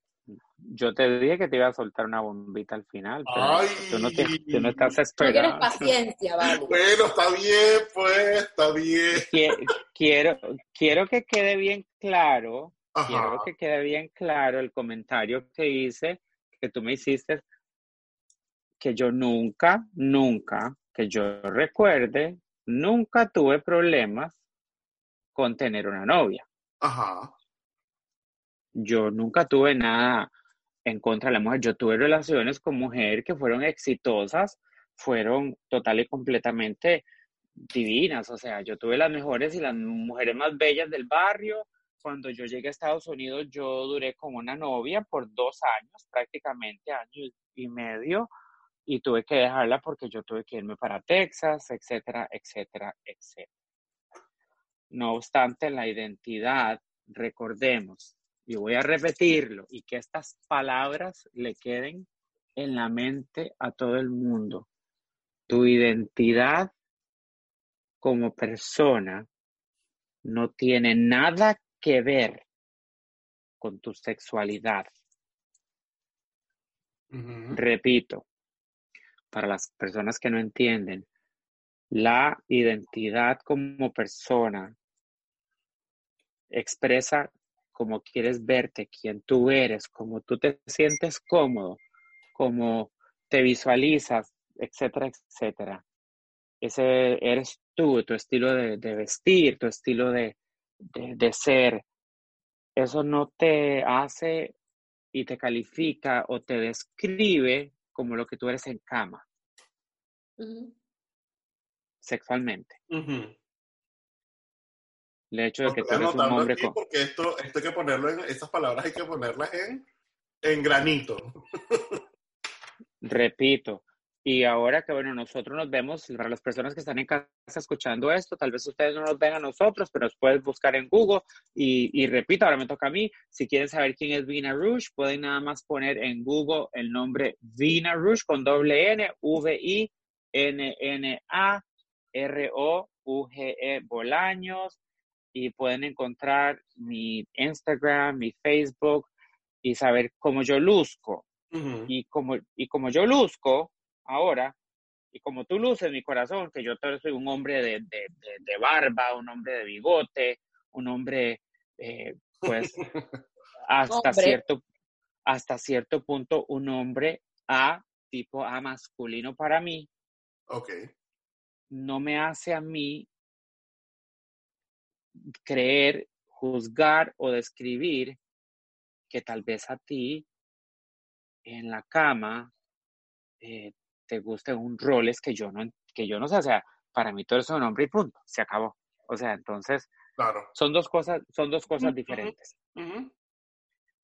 yo te dije que te iba a soltar una bombita al final, pero Ay. tú, no te- tú no estás No tienes esperando. paciencia, vale. Bueno, está bien, pues, está bien. Qui- quiero, quiero que quede bien claro, Ajá. quiero que quede bien claro el comentario que hice, que tú me hiciste, que yo nunca, nunca, que yo recuerde, nunca tuve problemas con tener una novia. Ajá. Yo nunca tuve nada en contra de la mujer. Yo tuve relaciones con mujer que fueron exitosas, fueron total y completamente divinas. O sea, yo tuve las mejores y las mujeres más bellas del barrio. Cuando yo llegué a Estados Unidos, yo duré con una novia por dos años, prácticamente año y medio, y tuve que dejarla porque yo tuve que irme para Texas, etcétera, etcétera, etcétera. No obstante, la identidad, recordemos, y voy a repetirlo, y que estas palabras le queden en la mente a todo el mundo. Tu identidad como persona no tiene nada que ver con tu sexualidad. Repito, para las personas que no entienden, la identidad como persona expresa cómo quieres verte, quién tú eres, cómo tú te sientes cómodo, cómo te visualizas, etcétera, etcétera. Ese eres tú, tu estilo de, de vestir, tu estilo de, de, de ser. Eso no te hace y te califica o te describe como lo que tú eres en cama, sexualmente. El hecho de que tú eres un hombre con... porque esto, esto hay que ponerlo en, esas palabras hay que ponerlas en, en granito. Repito, y ahora que bueno, nosotros nos vemos, para las personas que están en casa escuchando esto, tal vez ustedes no nos ven a nosotros, pero nos pueden buscar en Google y, y repito, ahora me toca a mí, si quieren saber quién es Vina Rouge, pueden nada más poner en Google el nombre Vina Rouge con doble N, V-I-N-N-A-R-O-U-G-E Bolaños y pueden encontrar mi Instagram, mi Facebook y saber cómo yo luzco y como, y como yo luzco ahora, y como tú luces mi corazón, que yo todavía soy un hombre de, de, de, de barba, un hombre de bigote, un hombre, eh, pues, hasta Hombre. cierto, hasta cierto punto, un hombre A, tipo A masculino para mí, Ok. no me hace a mí creer, juzgar o describir que tal vez a ti en la cama eh, te gusten un roles que yo no que yo no sé, o sea, para mí todo es un hombre y punto, se acabó. O sea, entonces Claro. son dos cosas, son dos cosas diferentes.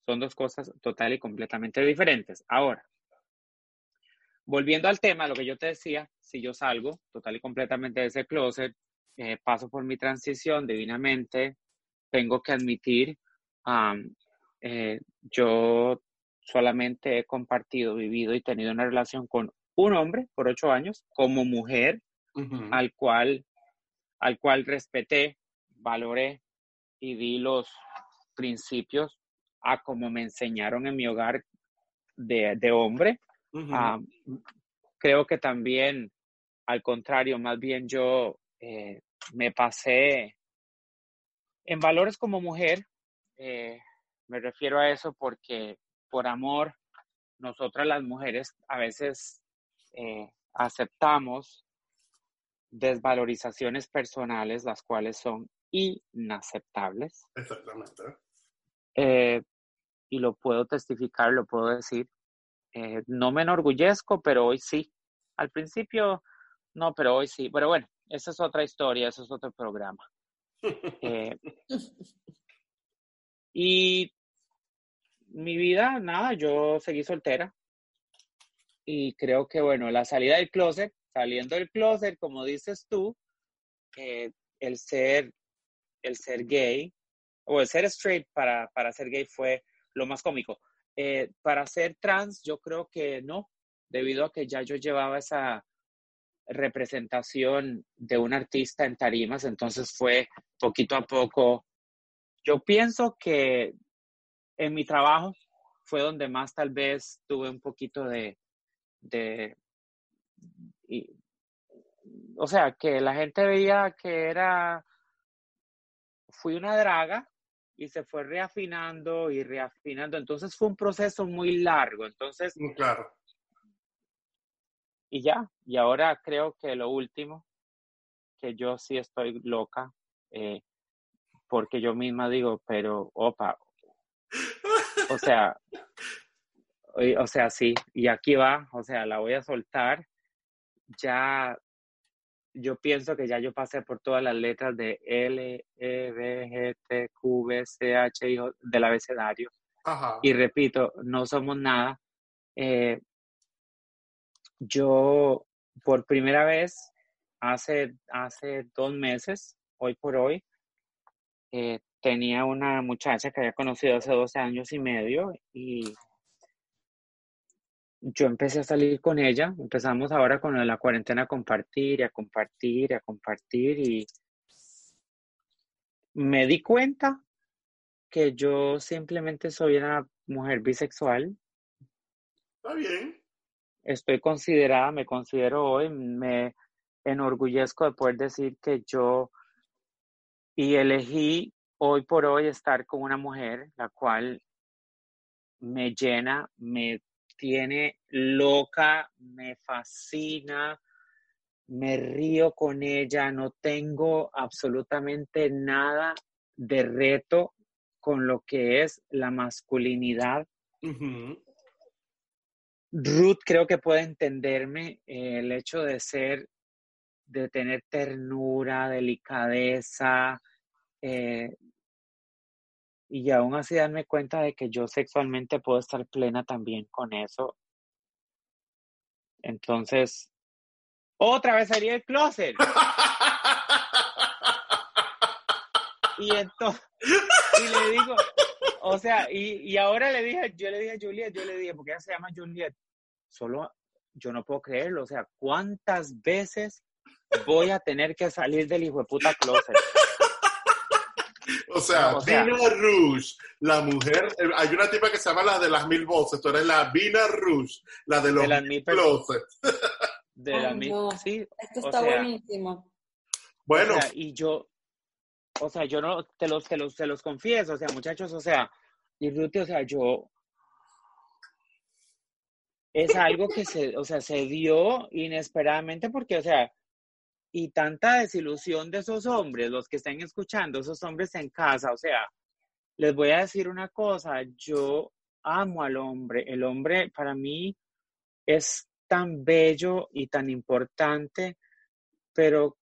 Son dos cosas total y completamente diferentes. Ahora, volviendo al tema, lo que yo te decía, si yo salgo total y completamente de ese closet, eh, paso por mi transición divinamente, tengo que admitir, eh, yo solamente he compartido, vivido y tenido una relación con un hombre por ocho años, como mujer, al cual, al cual respeté, valoré y di los principios a como me enseñaron en mi hogar de, de hombre. Ah, creo que también, al contrario, más bien yo eh, me pasé en valores como mujer. eh, me refiero a eso porque por amor, nosotras las mujeres a veces eh, aceptamos desvalorizaciones personales, las cuales son inaceptables. Exactamente. Eh, y lo puedo testificar, lo puedo decir. Eh, no me enorgullezco, pero hoy sí. Al principio, no, pero hoy sí. Pero bueno, esa es otra historia, eso es otro programa. Eh, y mi vida, nada, yo seguí soltera. Y creo que, bueno, la salida del closet, saliendo del closet, como dices tú, eh, el ser, el ser gay, o el ser straight para, para ser gay fue lo más cómico. Eh, para ser trans, yo creo que no, debido a que ya yo llevaba esa representación de un artista en tarimas, entonces fue poquito a poco. Yo pienso que en mi trabajo fue donde más tal vez tuve un poquito de, de y- o sea, que la gente veía que era, fui una draga y se fue reafinando y reafinando, entonces fue un proceso muy largo, entonces, Claro. Y ya, y ahora creo que lo último, que yo sí estoy loca, eh, porque yo misma digo, pero, opa, o sea, o- o sea, sí, y aquí va, o sea, la voy a soltar, ya, yo pienso que ya yo pasé por todas las letras de L, E, B, G, T, Q, V, C, H, del abecedario, Ajá. y repito, no somos nada. Eh, yo, por primera vez, hace, hace dos meses, hoy por hoy, eh, tenía una muchacha que había conocido hace 12 años y medio y yo empecé a salir con ella, empezamos ahora con la cuarentena a compartir y a compartir y a compartir y me di cuenta que yo simplemente soy una mujer bisexual. Está bien. Estoy considerada, me considero hoy, me enorgullezco de poder decir que yo y elegí hoy por hoy estar con una mujer, la cual me llena, me tiene loca, me fascina, me río con ella, no tengo absolutamente nada de reto con lo que es la masculinidad. Ruth creo que puede entenderme eh, el hecho de ser, de tener ternura, delicadeza, eh, y aún así darme cuenta de que yo sexualmente puedo estar plena también con eso. Entonces, otra vez salí del closet. y entonces, y le digo, o sea, y, y, ahora le dije, yo le dije a Juliet, yo le dije, porque ella se llama Juliet, solo yo no puedo creerlo, o sea, ¿cuántas veces voy a tener que salir del hijo de puta closet? O sea, Vina Rouge, la mujer, eh, hay una tipa que se llama la de las mil voces, tú eres la Vina Rouge, la de los de mil closets. De la mil, sí. Esto está buenísimo. Bueno. O sea, y yo, o sea, yo no, te los, te los, te los confieso, o sea, muchachos, o sea, y Ruth, o sea, yo, es algo que se, o sea, se dio inesperadamente porque, o sea, y tanta desilusión de esos hombres, los que estén escuchando, esos hombres en casa, o sea, les voy a decir una cosa, yo amo al hombre, el hombre para mí es tan bello y tan importante, pero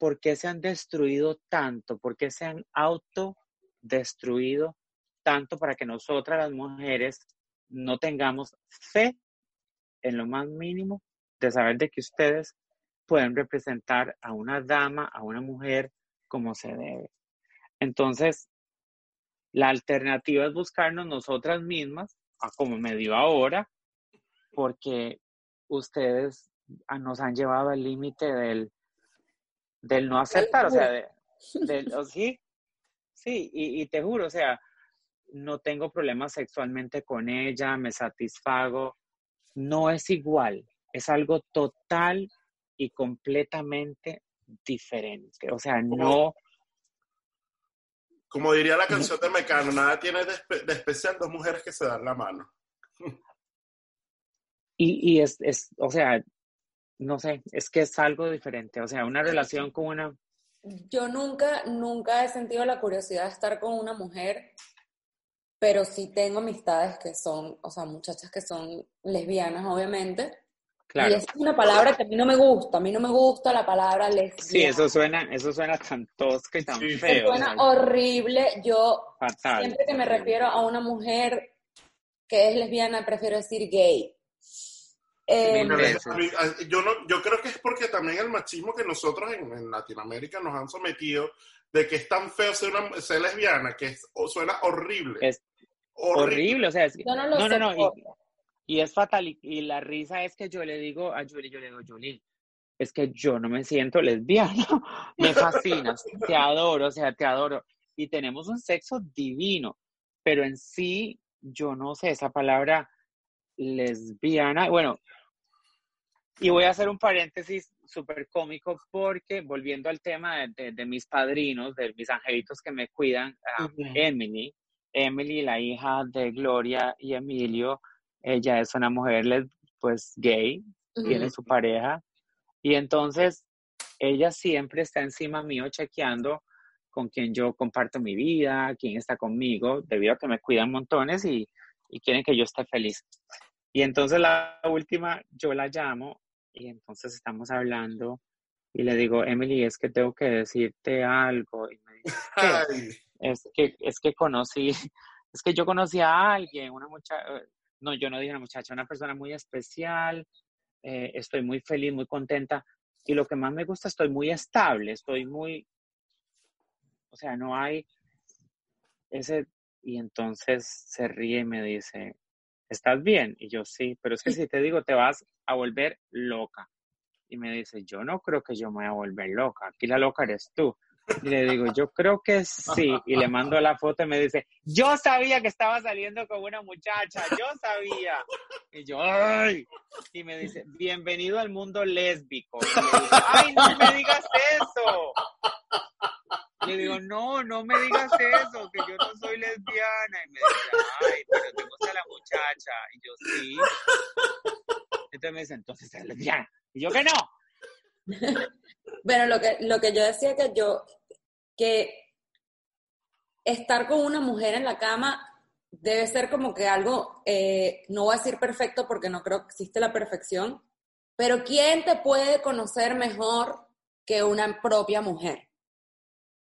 ¿por qué se han destruido tanto? ¿Por qué se han autodestruido tanto para que nosotras las mujeres no tengamos fe en lo más mínimo de saber de que ustedes pueden representar a una dama, a una mujer como se debe. Entonces, la alternativa es buscarnos nosotras mismas, como me dio ahora, porque ustedes nos han llevado al límite del, del no aceptar, o sea, del, sí, sí, y, y te juro, o sea, no tengo problemas sexualmente con ella, me satisfago, no es igual, es algo total y completamente diferente. O sea, no... Como diría la canción de Mecano, nada tiene de, especial dos mujeres que se dan la mano. Y, y es, es, o sea, no sé, es que es algo diferente. O sea, una relación con una... Yo nunca, nunca he sentido la curiosidad de estar con una mujer, pero sí tengo amistades que son, o sea, muchachas que son lesbianas, obviamente, y es una palabra que a mí no me gusta, a mí no me gusta la palabra lesbiana. Sí, eso suena, eso suena tan tosco y tan feo. Suena horrible. Yo siempre que me refiero a una mujer que es lesbiana, prefiero decir gay. Eh, yo, no, yo creo que es porque también el machismo que nosotros en, Latinoamérica nos han sometido de que es tan feo ser, una, ser lesbiana, que suena horrible. Es horrible, o sea, no, no, no, no, y es fatal. Y, la risa es que yo le digo a Julie, yo le digo, Julie, es que yo no me siento lesbiana. me fascinas, te adoro, o sea, te adoro. Y tenemos un sexo divino, pero en sí, yo no sé, esa palabra lesbiana, bueno, y voy a hacer un paréntesis súper cómico porque volviendo al tema de, mis padrinos, de mis angelitos que me cuidan, Emily, Emily, la hija de Gloria y Emilio, ella es una mujer pues gay, tiene su pareja. Y entonces ella siempre está encima mío chequeando con quien yo comparto mi vida, quién está conmigo, debido a que me cuidan montones y, y quieren que yo esté feliz. Y entonces la última yo la llamo y entonces estamos hablando y le digo, Emily, es que tengo que decirte algo. Y me dice, es que, es que conocí, es que yo conocí a alguien, una muchacha, no, yo no dije una muchacha, una persona muy especial, eh, estoy muy feliz, muy contenta. Y lo que más me gusta, estoy muy estable, estoy muy, o sea, no hay ese, y entonces se ríe y me dice, ¿estás bien? Y yo, sí, pero es que si te digo, te vas a volver loca. Y me dice, yo no creo que yo me voy a volver loca, aquí la loca eres tú. Y le digo, yo creo que sí. Y le mando la foto y me dice, yo sabía que estaba saliendo con una muchacha, yo sabía. Y yo, ¡ay! Y me dice, bienvenido al mundo lésbico. Y le digo, ¡ay, no me digas eso! Le digo, no, no me digas eso, que yo no soy lesbiana. Y me dice, ay, pero te gusta la muchacha. Y yo, sí. Entonces me dice, entonces es lesbiana. Y yo, que no. Bueno, lo que, lo que yo decía que yo, que estar con una mujer en la cama debe ser como que algo, eh, no voy a decir perfecto porque no creo que existe la perfección, pero ¿quién te puede conocer mejor que una propia mujer?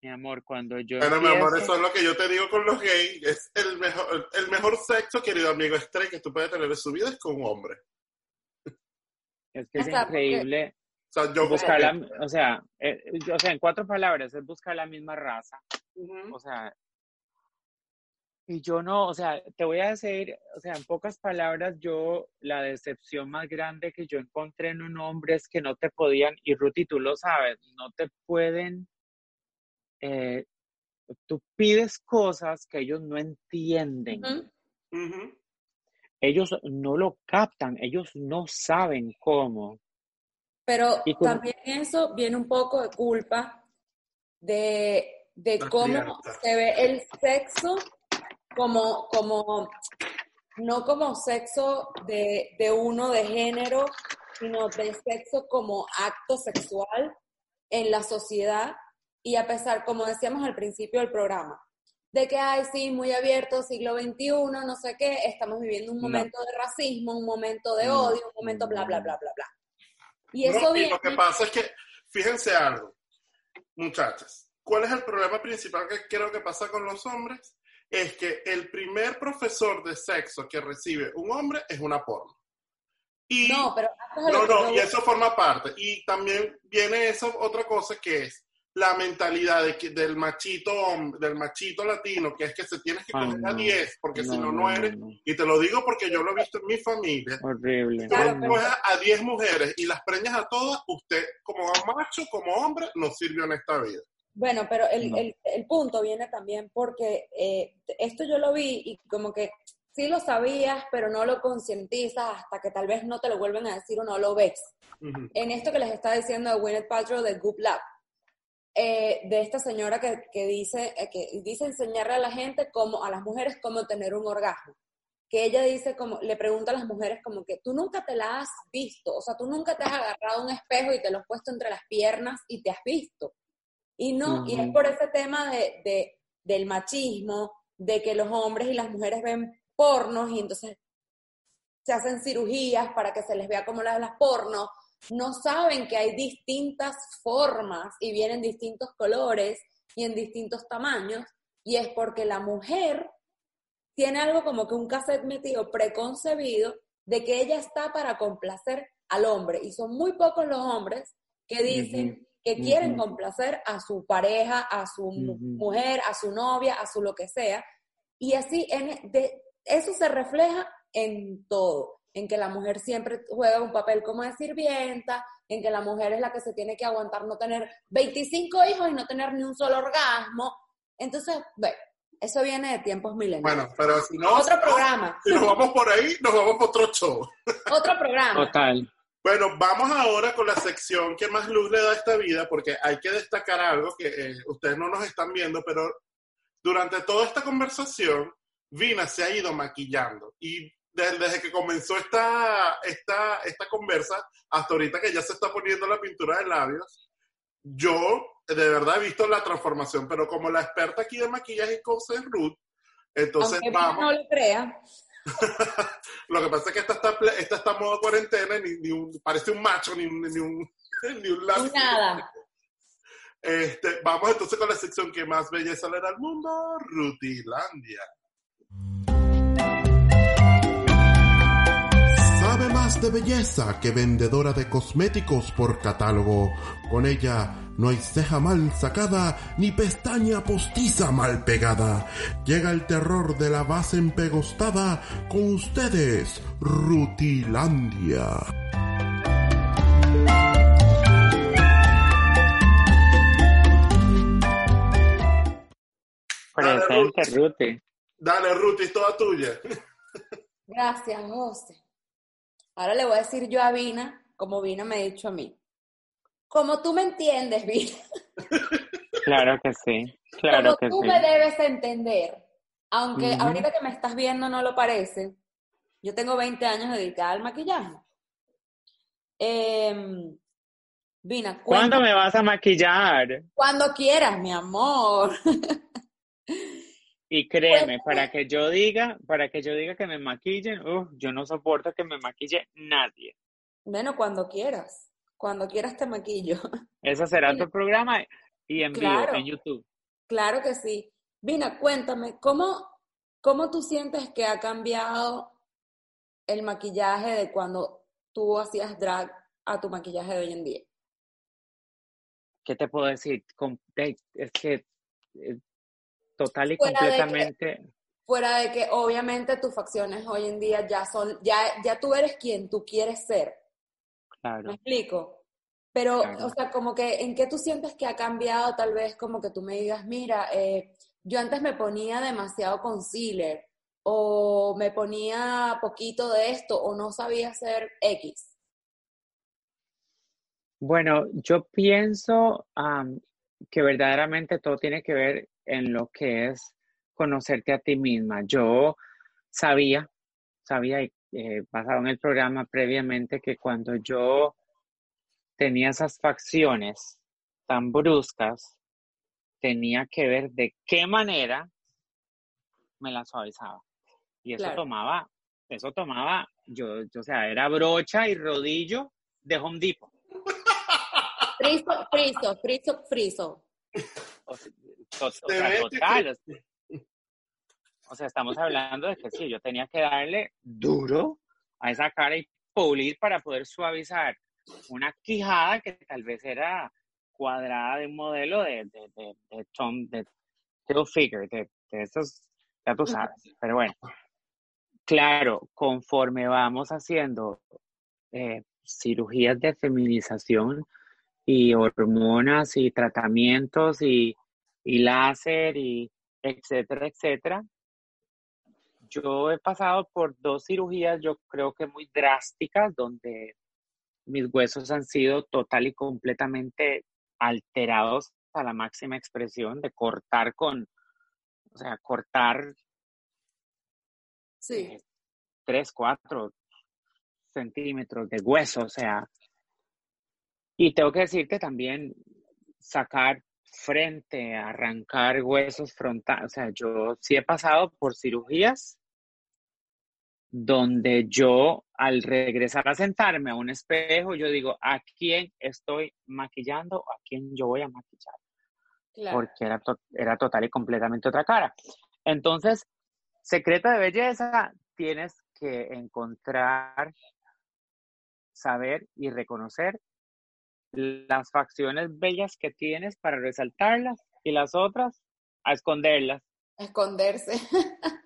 Mi amor, cuando yo. Bueno, mi amor, eso es lo que yo te digo con los gays. Es el mejor, el mejor sexo, querido amigo estrella, que tú puedes tener en su vida es con un hombre. Es que es porque- increíble O sea, yo buscar la, o sea, eh, o sea, en cuatro palabras, es buscar la misma raza. O sea, y yo no, o sea, te voy a decir, o sea, en pocas palabras, yo, la decepción más grande que yo encontré en un hombre es que no te podían, y Ruti, tú lo sabes, no te pueden, eh, tú pides cosas que ellos no entienden, ellos no lo captan, ellos no saben cómo. Pero Y también eso viene un poco de culpa de, de cómo se ve el sexo como, como no como sexo de, de uno de género, sino de sexo como acto sexual en la sociedad. Y a pesar, como decíamos al principio del programa, de que, ay, sí, muy abierto, siglo XXI, no sé qué, estamos viviendo un No. momento de racismo, un momento de No. odio, un momento bla, bla, bla, bla, bla. Y No, eso y lo que pasa es que, fíjense algo, muchachas, ¿cuál es el problema principal que creo que pasa con los hombres? Es que el primer profesor de sexo que recibe un hombre es una porno. Y, No, pero no, no, y eso forma parte. Y también viene esa otra cosa que es la mentalidad de que, del machito del machito latino, que es que se tienes que Ay, coger a no. 10, porque si No, no, no, no no, eres. Y te lo digo porque yo lo he visto en mi familia. Horrible. Tú a 10 mujeres y las preñas a todas, usted como macho, como hombre, no sirvió en esta vida. Bueno, pero el, No. el, el punto viene también porque eh, esto yo lo vi y como que sí lo sabías, pero no lo concientizas hasta que tal vez no te lo vuelven a decir o no lo ves. Ujú. En esto que les está diciendo de Gwyneth Paltrow de Goop Lab, eh, de esta señora que, que dice eh, que dice enseñarle a la gente cómo a las mujeres cómo tener un orgasmo. Que ella dice como le pregunta a las mujeres como que tú nunca te la has visto o sea tú nunca te has agarrado un espejo y te lo has puesto entre las piernas y te has visto y no y es por ese tema de, de del machismo de que los hombres y las mujeres ven pornos y entonces se hacen cirugías para que se les vea como las las pornos no saben que hay distintas formas y vienen distintos colores y en distintos tamaños, y es porque la mujer tiene algo como que un cassette metido preconcebido de que ella está para complacer al hombre, y son muy pocos los hombres que dicen que quieren complacer a su pareja, a su mujer, a su novia, a su lo que sea, y así en, de, eso se refleja en todo, en que la mujer siempre juega un papel como de sirvienta, en que la mujer es la que se tiene que aguantar no tener 25 hijos y no tener ni un solo orgasmo. Entonces, bueno, eso viene de tiempos mileniales. Bueno, pero si no, Otro programa, si nos vamos por ahí, nos vamos por otro show. otro programa. Total. Bueno, vamos ahora con la sección que más luz le da a esta vida, porque hay que destacar algo que eh, ustedes no nos están viendo, pero durante toda esta conversación, Vina se ha ido maquillando. Y desde, desde que comenzó esta, esta, esta conversa, hasta ahorita que ya se está poniendo la pintura de labios, yo de verdad he visto la transformación, pero como la experta aquí de maquillaje y cosas es Ruth, entonces Aunque vamos. no lo crea, Lo que pasa es que esta está, esta está en modo cuarentena, ni, ni un, parece un macho, ni, ni un, ni un lápiz. nada. Este, vamos entonces con la sección que más belleza le da al mundo, Rutilandia. Más de belleza que vendedora de cosméticos por catálogo. Con ella no hay ceja mal sacada ni pestaña postiza mal pegada. Llega el terror de la base empegostada con ustedes, Rutilandia. Presente, Ruti. Dale, Ruti, es toda tuya. Gracias, José. Ahora le voy a decir yo a Vina, como Vina me ha dicho a mí. Como tú me entiendes, Vina. Claro que sí, claro como que tú sí. me debes entender. Aunque ahorita que me estás viendo no lo parece. Yo tengo 20 años dedicada al maquillaje. Em, Vina, ¿Cuándo me vas a maquillar? cuando quieras, mi amor. Y créeme, Cuéntame. para que yo diga, para que yo diga que me maquillen, uf, yo no soporto que me maquille nadie. Bueno, cuando quieras. Cuando quieras te maquillo. Ese será tu programa y en vivo, en YouTube. Claro que sí. Vina, cuéntame, ¿cómo, ¿cómo tú sientes que ha cambiado el maquillaje de cuando tú hacías drag a tu maquillaje de hoy en día? ¿Qué te puedo decir? Es que eh, total y Fuera de que- completamente, Fuera de que obviamente tus facciones hoy en día ya son, ya, ya tú eres quien tú quieres ser. ¿Me claro. explico? Pero, Claro. o sea, como que, ¿en qué tú sientes que ha cambiado? Tal vez como que tú me digas, mira, eh, yo antes me ponía demasiado concealer, o me ponía poquito de esto, o no sabía hacer X. Bueno, yo pienso que verdaderamente todo tiene que ver en lo que es conocerte a ti misma. Yo sabía, sabía, y, eh, basado en el programa previamente, que cuando yo tenía esas facciones tan bruscas, tenía que ver de qué manera me las suavizaba. Y eso Claro. tomaba, eso tomaba, yo, yo, o sea, era brocha y rodillo de Home Depot. Friso, friso, friso, friso. O sea, to- o Te sea, ves que- total. o sea- estamos hablando de que sí, yo tenía que darle duro a esa cara y pulir para poder suavizar una quijada que tal vez era cuadrada de un modelo de, de, de, de Tom, de Hilfiger, de, de estos, ya tú sabes. Pero bueno, claro, conforme vamos haciendo eh, cirugías de feminización y hormonas y tratamientos y, y láser y etcétera, etcétera. Yo he pasado por dos cirugías, yo creo que muy drásticas, donde mis huesos han sido total y completamente alterados a la máxima expresión de cortar con, o sea, cortar Sí. eh, 3, 4 centímetros de hueso, o sea. Y tengo que decirte también sacar frente, arrancar huesos frontales, o sea, yo sí he pasado por cirugías donde yo al regresar a sentarme a un espejo, yo digo, ¿a quién estoy maquillando? ¿A quién yo voy a maquillar? Claro. porque era, to- era total y completamente otra cara. Entonces, secreto de belleza, tienes que encontrar, saber y reconocer las facciones bellas que tienes para resaltarlas y las otras a esconderlas. Esconderse.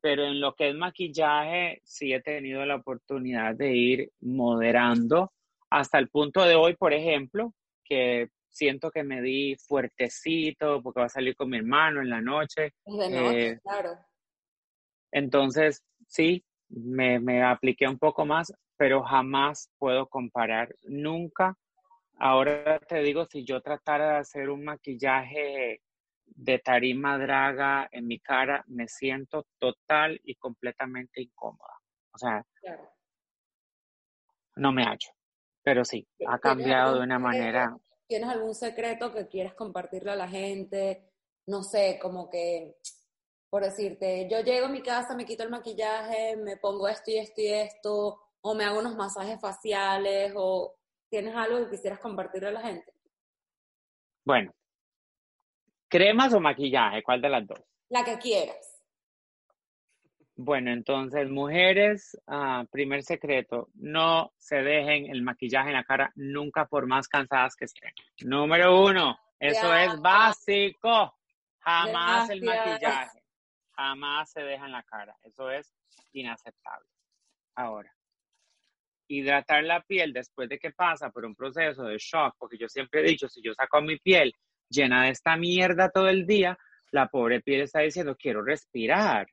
Pero en lo que es maquillaje, sí he tenido la oportunidad de ir moderando hasta el punto de hoy, por ejemplo, que siento que me di fuertecito porque va a salir con mi hermano en la noche. De noche, Eh, claro. Entonces, sí, me, me apliqué un poco más, pero jamás puedo comparar, nunca. Ahora te digo, si yo tratara de hacer un maquillaje de tarima draga en mi cara, me siento total y completamente incómoda. O sea, claro. no me hallo. Pero sí, ha ¿Tienes cambiado de una secreto? manera. ¿Tienes algún secreto que quieras compartirle a la gente? No sé, como que, por decirte, yo llego a mi casa, me quito el maquillaje, me pongo esto y esto y esto, o me hago unos masajes faciales, o tienes algo que quisieras compartirle a la gente. Bueno, ¿cremas o maquillaje? ¿Cuál de las dos? La que quieras. Bueno, entonces, mujeres, ah, primer secreto, no se dejen el maquillaje en la cara nunca por más cansadas que estén. Número uno, eso es básico. Jamás el maquillaje, jamás se deja en la cara. Eso es inaceptable. Ahora, hidratar la piel después de que pasa por un proceso de shock, porque yo siempre he dicho, si yo saco mi piel llena de esta mierda todo el día, la pobre piel está diciendo, quiero respirar.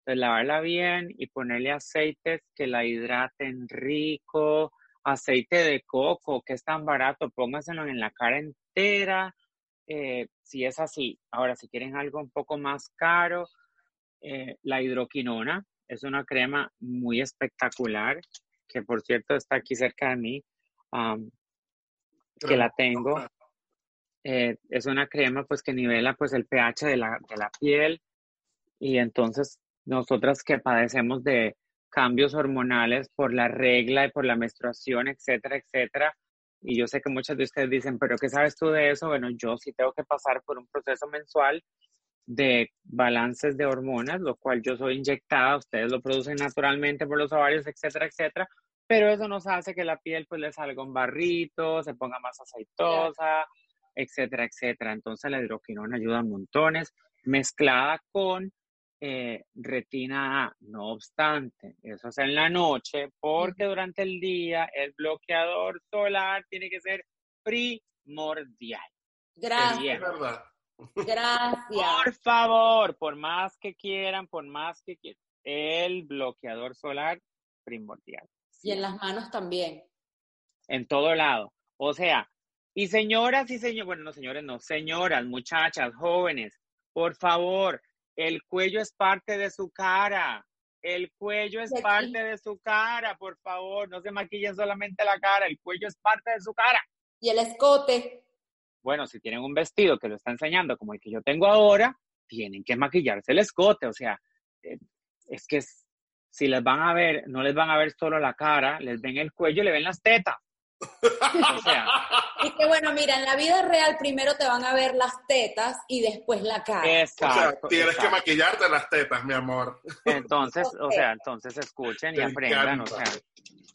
Entonces, lavarla bien y ponerle aceites que la hidraten rico, aceite de coco, que es tan barato, póngaselo en la cara entera, eh, si es así. Ahora, si quieren algo un poco más caro, eh, la hidroquinona es una crema muy espectacular, que por cierto está aquí cerca de mí, que la tengo. Eh, es una crema pues que nivela pues el pH de la, de la piel y entonces nosotras que padecemos de cambios hormonales por la regla y por la menstruación, etcétera, etcétera. Y yo sé que muchas de ustedes dicen, pero ¿qué sabes tú de eso? Bueno, yo sí tengo que pasar por un proceso mensual de balances de hormonas, lo cual yo soy inyectada, ustedes lo producen naturalmente por los ovarios, etcétera, etcétera, pero eso nos hace que la piel pues le salga un barrito, se ponga más aceitosa, etcétera, etcétera. Entonces la hidroquinona ayuda a montones, mezclada con eh, retina A. No obstante, eso es en la noche, porque durante el día el bloqueador solar tiene que ser primordial. Gracias. Es verdad. Gracias. Por favor, por más que quieran, por más que quieran, el bloqueador solar primordial. Y en las manos también. en todo lado. O sea, y señoras y señores, bueno, no señores, no, señoras, muchachas, jóvenes, por favor, el cuello es parte de su cara. El cuello es parte de su cara, por favor, no se maquillen solamente la cara, el cuello es parte de su cara. Y el escote. Bueno, si tienen un vestido que lo está enseñando como el que yo tengo ahora, tienen que maquillarse el escote, o sea, eh, es que es- si les van a ver, no les van a ver solo la cara, les ven el cuello y le ven las tetas. O sea, Y que bueno, mira, en la vida real primero te van a ver las tetas y después la cara. O sea, exacto. tienes que maquillarte las tetas, mi amor. Entonces, o sea, entonces escuchen y aprendan, o sea,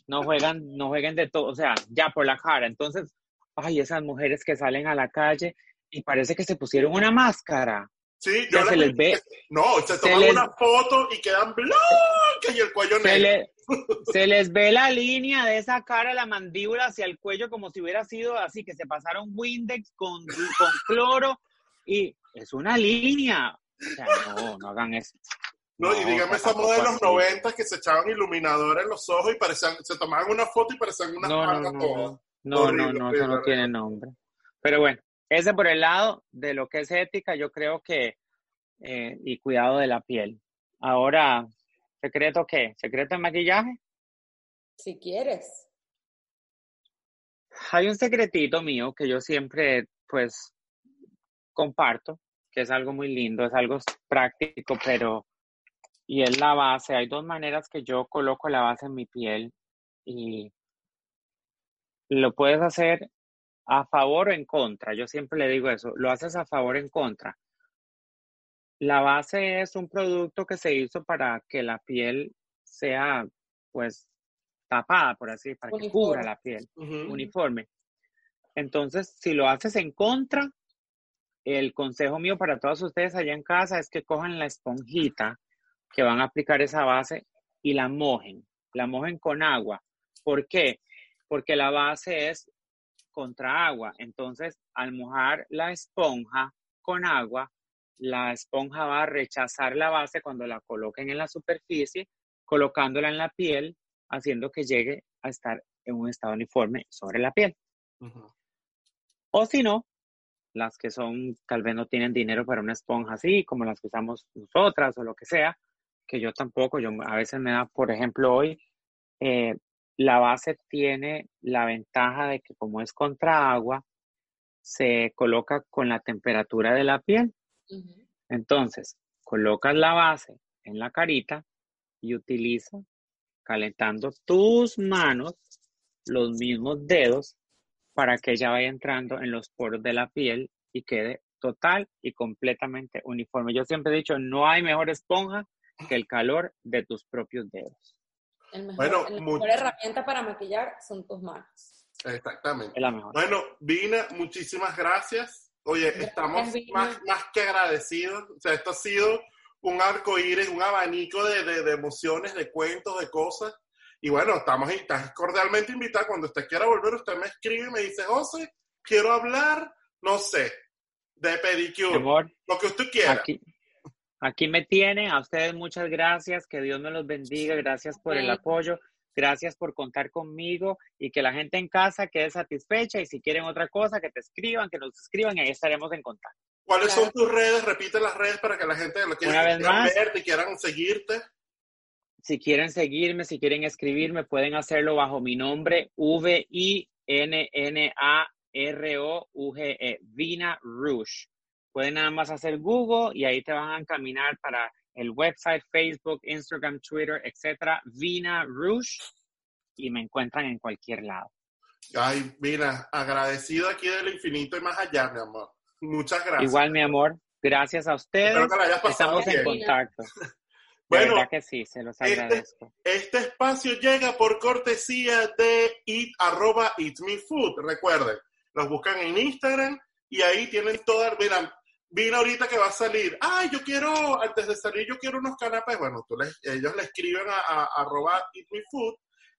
no juegan, no jueguen de todo, o sea, ya por la cara. Entonces, ay, esas mujeres que salen a la calle y parece que se pusieron una máscara. Sí, yo se les- ve, No, se se toman les- una foto y quedan blancas y el cuello se, negro. le- se les ve la línea de esa cara, la mandíbula hacia el cuello como si hubiera sido así, que se pasaron Windex con, con cloro y es una línea. O sea, no, no hagan eso. No, y dígame esa moda de los tampoco así. 90 que se echaban iluminador en los ojos y parecían, se tomaban una foto y parecían unas No, no, todas. No, no, Horrible, no, no, eso no tiene nombre. Pero bueno, ese por el lado de lo que es ética, yo creo que, eh, y cuidado de la piel. Ahora, ¿secreto qué? ¿Secreto de maquillaje? Si quieres. Hay un secretito mío que yo siempre, pues, comparto, que es algo muy lindo, es algo práctico, pero, y es la base. Hay dos maneras que yo coloco la base en mi piel y lo puedes hacer a favor o en contra. Yo siempre le digo eso, lo haces a favor o en contra. La base es un producto que se hizo para que la piel sea, pues, tapada, por así, para que cubra la piel uniforme. Entonces, si lo haces en contra, el consejo mío para todos ustedes allá en casa es que cojan la esponjita que van a aplicar esa base y la mojen, la mojen con agua. ¿Por qué? Porque la base es contra agua. Entonces, al mojar la esponja con agua, la esponja va a rechazar la base cuando la coloquen en la superficie, colocándola en la piel, haciendo que llegue a estar en un estado uniforme sobre la piel. O si no, las que son, tal vez no tienen dinero para una esponja así, como las que usamos nosotras o lo que sea, que yo tampoco, yo a veces me da, por ejemplo, hoy, eh, la base tiene la ventaja de que como es contra agua, se coloca con la temperatura de la piel. Entonces, colocas la base en la carita y utiliza calentando tus manos, los mismos dedos, para que ella vaya entrando en los poros de la piel y quede total y completamente uniforme. Yo siempre he dicho, no hay mejor esponja que el calor de tus propios dedos. El mejor, Bueno, la mejor herramienta para maquillar son tus manos. Exactamente. Es la mejor. Bueno, Vina, muchísimas gracias. Oye, Gracias, estamos Vina. más, más que agradecidos. O sea, esto ha sido un arco iris, un abanico de, de- de emociones, de cuentos, de cosas. Y bueno, estamos estás cordialmente invitado. Cuando usted quiera volver, usted me escribe y me dice, José, quiero hablar, no sé, de pedicure, lo que usted quiera. aquí, aquí me tienen. A ustedes muchas gracias. Que Dios me los bendiga. Gracias por el apoyo. Gracias por contar conmigo y que la gente en casa quede satisfecha. Y si quieren otra cosa, que te escriban, que nos escriban y ahí estaremos en contacto. ¿Cuáles Claro. son tus redes? Repite las redes para que la gente lo quiera, Una vez quieran más. verte y quieran seguirte. Si quieren seguirme, si quieren escribirme, pueden hacerlo bajo mi nombre V-I-N-N-A-R-O-U-G-E, E, Vina Rouge. Pueden nada más hacer Google y ahí te van a encaminar para el website, Facebook, Instagram, Twitter, etcétera, Vina Rouge y me encuentran en cualquier lado. Ay, mira, agradecido aquí del infinito y más allá, mi amor. Muchas gracias. Igual, mi amor, gracias a ustedes. Espero que la hayas pasado Estamos en contacto. De Bueno, verdad que sí, se los este- agradezco. Este espacio llega por cortesía de eat, arroba Eat Me Food. Recuerden, los buscan en Instagram y ahí tienen todas. Miran, vino ahorita que va a salir. Ay, yo quiero, antes de salir, yo quiero unos canapés. Bueno, tú les- ellos le escriben a, arroba Eat Food.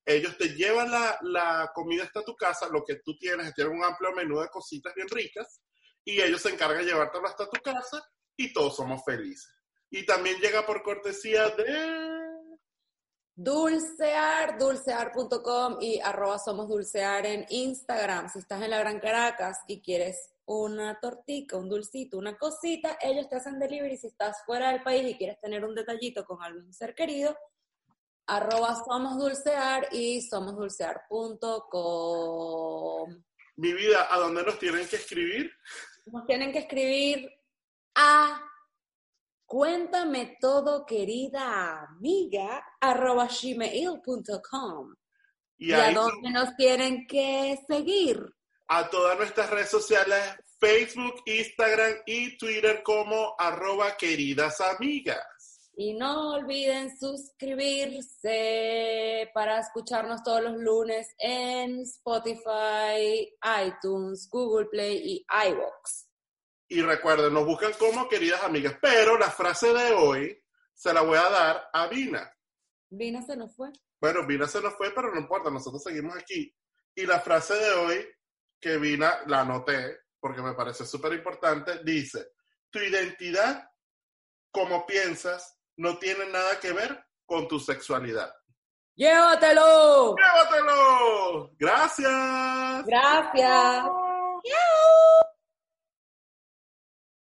Ellos te llevan la, la comida hasta tu casa, lo que tú tienes, tienen un amplio menú de cositas bien ricas, y ellos se encargan de llevártelo hasta tu casa y todos somos felices. Y también llega por cortesía de... Dulcear, dulcear.com y arroba somos dulcear en Instagram. Si estás en la Gran Caracas y quieres una tortica, un dulcito, una cosita, ellos te hacen delivery. Si estás fuera del país y quieres tener un detallito con algún ser querido, arroba somos dulcear y somosdulcear.com. Mi vida, ¿a dónde nos tienen que escribir? Nos tienen que escribir a cuéntame todo, querida amiga, arroba gmail.com. Y ¿Y a dónde nos tienen que seguir? A todas nuestras redes sociales, Facebook, Instagram y Twitter como arroba queridas amigas. Y no olviden suscribirse para escucharnos todos los lunes en Spotify, iTunes, Google Play y iVoox. Y recuerden, nos buscan como queridas amigas, pero la frase de hoy se la voy a dar a Vina. Vina se nos fue. Bueno, Vina se nos fue, pero no importa, nosotros seguimos aquí. Y la frase de hoy, que Vina la anoté, porque me parece súper importante, dice, tu identidad, como piensas, no tiene nada que ver con tu sexualidad. ¡Llévatelo! ¡Llévatelo! Gracias. Gracias.